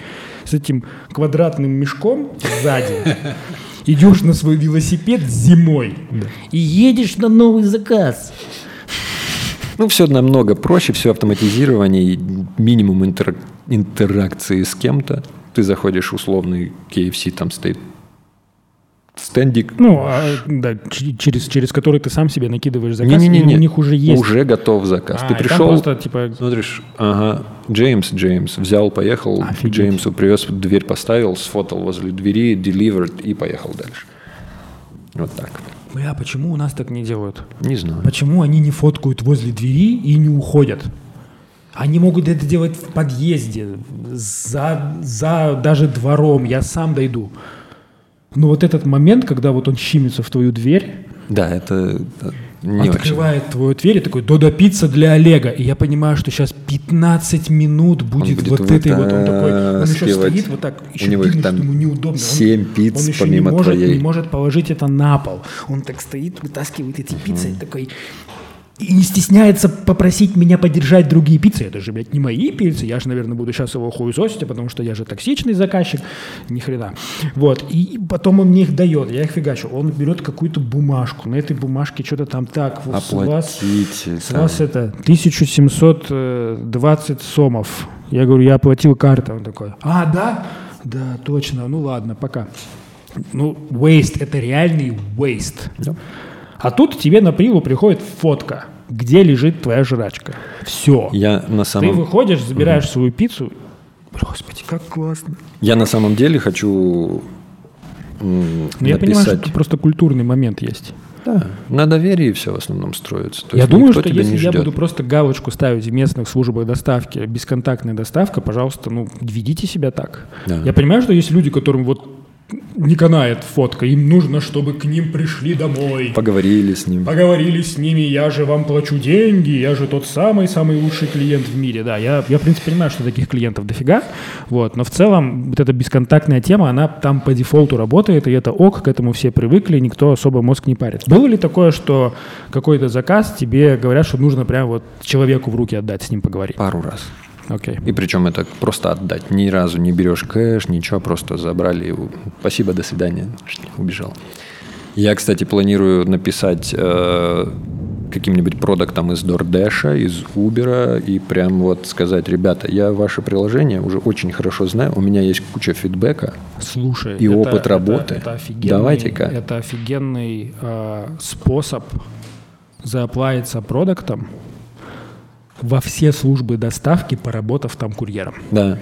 с этим квадратным мешком сзади. Идешь на свой велосипед зимой и едешь на новый заказ. Ну, все намного проще, все автоматизирование, минимум интер- интеракции с кем-то. Ты заходишь условный KFC, там стоит стендик. Ну, а, да, через, через который ты сам себе накидываешь заказ, Не-не-не, и у них уже есть. Уже готов заказ. А, ты пришел, просто, типа, смотришь, ага, Джеймс, Джеймс, взял, поехал, Офигеть. Джеймсу привез, дверь поставил, сфотал возле двери, delivered и поехал дальше. Вот так. бля, почему у нас так не делают? Не знаю. Почему они не фоткают возле двери и не уходят? Они могут это делать в подъезде, за, за даже двором, я сам дойду. Но вот этот момент, когда вот он щимится в твою дверь, Да, это... Не открывает очень. твою дверь и такой «Додо пицца для Олега». И я понимаю, что сейчас 15 минут будет, будет вот этой вот. Он такой, он еще стоит вот так, еще У него видно, там что ему неудобно. 7 пиц он еще помимо не может, твоей. не может положить это на пол. Он так стоит, вытаскивает эти пиццы и такой и не стесняется попросить меня поддержать другие пиццы. Это же, блядь, не мои пиццы. Я же, наверное, буду сейчас его хуесосить, потому что я же токсичный заказчик. Ни хрена. Вот. И потом он мне их дает. Я их фигачу. Он берет какую-то бумажку. На этой бумажке что-то там так. Вот с вас, с вас это 1720 сомов. Я говорю, я оплатил картой. Он такой, а, да? Да, точно. Ну ладно, пока. Ну, waste – это реальный waste. Да. А тут тебе на прилу приходит фотка, где лежит твоя жрачка. Все. Я на самом... Ты выходишь, забираешь угу. свою пиццу. Господи, как классно. Я на самом деле хочу ну, Я понимаю, что тут просто культурный момент есть. Да, на доверии все в основном строится. То я думаю, что если я буду просто галочку ставить в местных службах доставки, бесконтактная доставка, пожалуйста, ну, ведите себя так. Да. Я понимаю, что есть люди, которым вот не канает фотка. Им нужно, чтобы к ним пришли домой. Поговорили с ним. Поговорили с ними. Я же вам плачу деньги. Я же тот самый-самый лучший клиент в мире. Да, я, я в принципе, понимаю, что таких клиентов дофига. Вот, но в целом вот эта бесконтактная тема, она там по дефолту работает, и это ок, к этому все привыкли, никто особо мозг не парит. Было ли такое, что какой-то заказ тебе говорят, что нужно прям вот человеку в руки отдать, с ним поговорить? Пару раз. Okay. И причем это просто отдать. Ни разу не берешь кэш, ничего, просто забрали его. Спасибо, до свидания. Убежал. Я, кстати, планирую написать э, каким-нибудь продуктом из DoorDash, из Uber, и прям вот сказать, ребята, я ваше приложение уже очень хорошо знаю, у меня есть куча фидбэка. Слушай, и это, опыт работы. Это, это офигенный, Давайте-ка. Это офигенный э, способ зааплавиться продуктом, во все службы доставки, поработав там курьером. Да,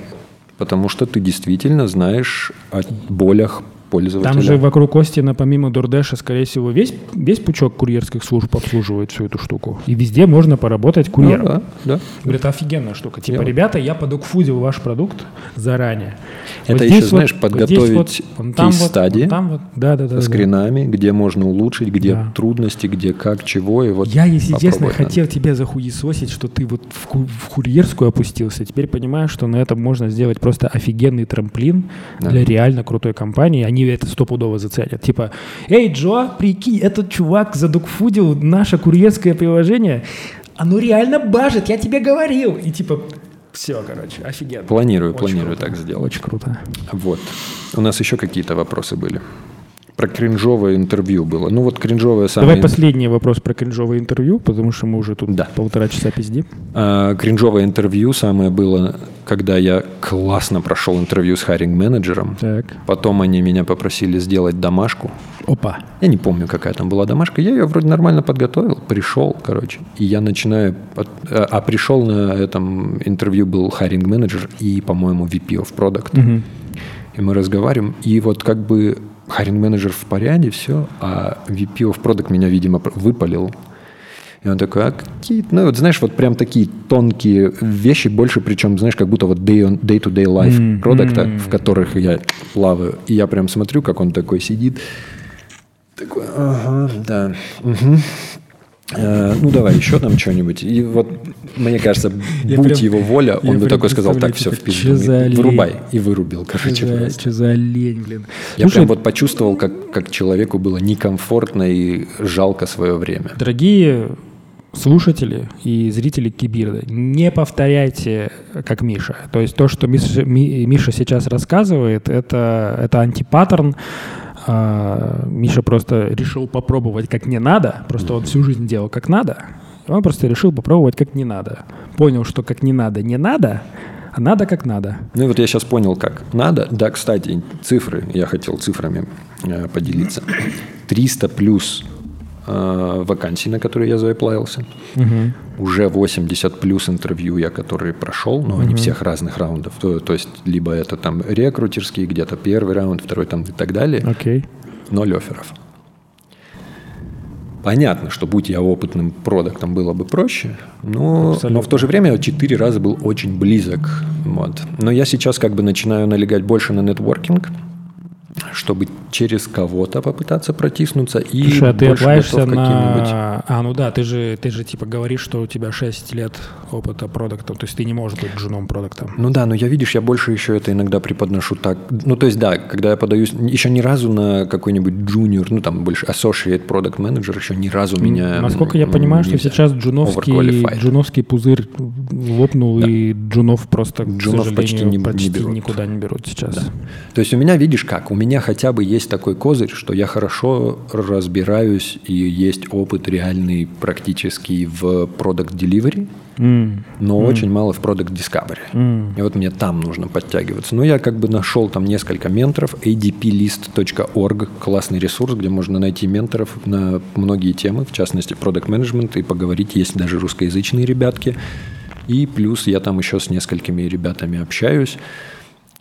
потому что ты действительно знаешь о болях пользователя. Там же вокруг Остина, помимо Дурдеша, скорее всего, весь, весь пучок курьерских служб обслуживает всю эту штуку. И везде можно поработать курьером. Ну, да, да. Говорит, офигенная штука. Типа, Дело. ребята, я подокфудил ваш продукт заранее. Это вот еще, вот, знаешь, подготовить вот, кейс-стадии вот, вот, да, да, да, с скринами, да. где можно улучшить, где да. трудности, где как, чего. И вот я, если честно, надо. хотел тебя захуесосить, что ты вот в, в курьерскую опустился. Теперь понимаю, что на этом можно сделать просто офигенный трамплин да. для реально крутой компании. Они они это стопудово заценят. Типа, эй, Джо, прикинь, этот чувак задукфудил наше курьерское приложение, оно реально бажит, я тебе говорил. И типа, все, короче, офигенно. Планирую, Очень планирую круто. так сделать. Очень круто. Вот. У нас еще какие-то вопросы были про кринжовое интервью было. Ну вот кринжовое самое... Давай последний вопрос про кринжовое интервью, потому что мы уже тут да. полтора часа пиздим. А, кринжовое интервью самое было, когда я классно прошел интервью с хайринг-менеджером. Так. Потом они меня попросили сделать домашку. Опа. Я не помню, какая там была домашка. Я ее вроде нормально подготовил. Пришел, короче. И я начинаю... А, а пришел на этом интервью был хайринг-менеджер и, по-моему, VP of Product. Угу. И мы разговариваем. И вот как бы Харин менеджер в порядке, все, а VP of Product меня, видимо, выпалил. И он такой, а какие Ну, вот знаешь, вот прям такие тонкие вещи, больше причем, знаешь, как будто вот day-to-day day life mm, продукта, mm. в которых я плаваю. И я прям смотрю, как он такой сидит. Такой, ага, да. Угу. Э, ну, давай еще там что-нибудь. И вот, мне кажется, я будь прям, его воля, он бы такой сказал, так, все, в пизду, вырубай. И вырубил, короче, что просто. Что за олень, блин. Я Слушай, прям вот почувствовал, как, как человеку было некомфортно и жалко свое время. Дорогие слушатели и зрители Кибирда, не повторяйте, как Миша. То есть то, что Миша, Миша сейчас рассказывает, это, это антипаттерн, а, Миша просто решил попробовать как не надо, просто он всю жизнь делал как надо, он просто решил попробовать как не надо. Понял, что как не надо не надо, а надо как надо. Ну вот я сейчас понял, как надо. Да, кстати, цифры, я хотел цифрами э, поделиться. 300 плюс э, вакансий, на которые я заплавился. Угу. Уже 80 плюс интервью я, которые прошел, но угу. они всех разных раундов. То, то есть, либо это там рекрутерские, где-то первый раунд, второй там и так далее. Окей. Ноль офферов. Понятно, что будь я опытным продуктом, было бы проще, но, но в то же время четыре раза был очень близок. Вот. Но я сейчас как бы начинаю налегать больше на нетворкинг, чтобы через кого-то попытаться протиснуться и Слушай, а ты каким-нибудь- на... А, ну да, ты же, ты же типа говоришь, что у тебя 6 лет опыта продукта, то есть ты не можешь быть джуном продукта. Ну да, но я, видишь, я больше еще это иногда преподношу так. Ну, то есть, да, когда я подаюсь, еще ни разу на какой-нибудь junior, ну, там больше associate product manager, еще ни разу меня... Насколько я понимаю, что сейчас джуновский, джуновский пузырь лопнул, и джунов просто, Джунов к почти сожалению, не- почти, не берут. никуда не берут сейчас. То есть у меня, видишь как, у меня хотя бы есть такой козырь, что я хорошо разбираюсь и есть опыт реальный практический в product delivery, М, но очень мало в product discovery. м. И вот мне там нужно подтягиваться. Но я как бы нашел там несколько менторов. adplist.org – классный ресурс, где можно найти менторов на многие темы, в частности, product management, и поговорить. Есть даже русскоязычные ребятки. И плюс я там еще с несколькими ребятами общаюсь.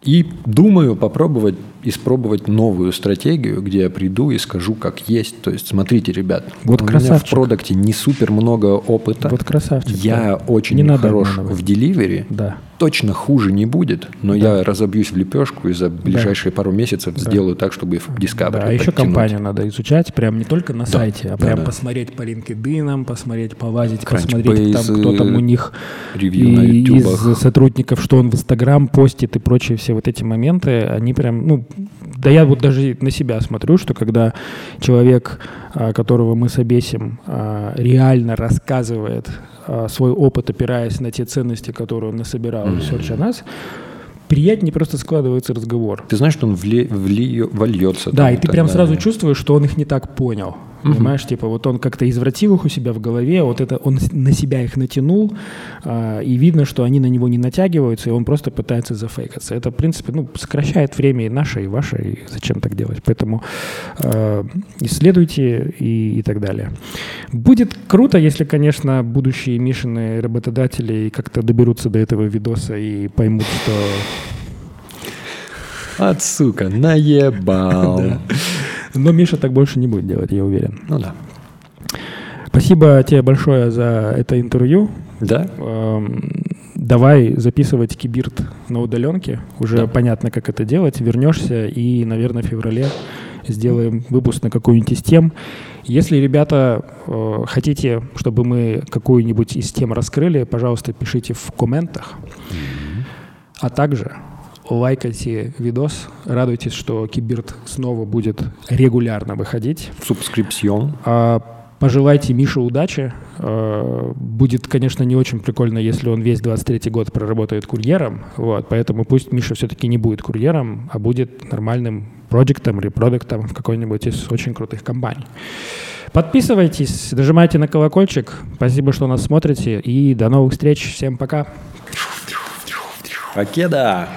И думаю попробовать испробовать новую стратегию, где я приду и скажу, как есть. То есть, смотрите, ребят, Вот у меня в красавчик. продукте не супер много опыта. Вот красавчик. Я да. очень Не надо хорош обманывать. в деливере. Да. Точно хуже не будет, но я разобьюсь в лепешку и за ближайшие пару месяцев сделаю так, чтобы и в Discovery Да, а еще компанию надо изучать, прям не только на сайте, а да, прям да. посмотреть по LinkedIn, посмотреть, полазить, Crunchbase, посмотреть там, кто там у них ревью на и ютубах. из сотрудников, что он в Инстаграм постит и прочие все вот эти моменты, они прям, ну, да я вот даже на себя смотрю, что когда человек, а, которого мы собесим, а, реально рассказывает а, свой опыт, опираясь на те ценности, которые он насобирал в Search о нас, приятнее просто складывается разговор. Ты знаешь, что он вле- влие- вольется. Да, там и ты прям далее. сразу чувствуешь, что он их не так понял. Понимаешь, типа вот он как-то извратил их у себя в голове, вот это он на себя их натянул, а, и видно, что они на него не натягиваются, и он просто пытается зафейкаться. Это, в принципе, ну, сокращает время и наше, и ваше, и зачем так делать. Поэтому э, исследуйте и, и так далее. Будет круто, если, конечно, будущие Мишины работодатели как-то доберутся до этого видоса и поймут, что От, сука, наебал. Но Миша так больше не будет делать, я уверен. Ну да. Спасибо тебе большое за это интервью. Да? Эм, Давай записывать кибирт на удаленке. Уже Да. понятно, как это делать. Вернешься и, наверное, в феврале сделаем выпуск на какую-нибудь из тем. Если, ребята, э, хотите, чтобы мы какую-нибудь из тем раскрыли, пожалуйста, пишите в комментах. А также лайкайте видос. Радуйтесь, что Кибирт снова будет регулярно выходить. Субскрипсион. А, Пожелайте Мише удачи. А, Будет, конечно, не очень прикольно, если он весь 23 год проработает курьером. Вот, поэтому пусть Миша все-таки не будет курьером, а будет нормальным проектом, репродуктом в какой-нибудь из очень крутых компаний. Подписывайтесь, нажимайте на колокольчик. Спасибо, что нас смотрите. И до новых встреч. Всем пока. Покеда!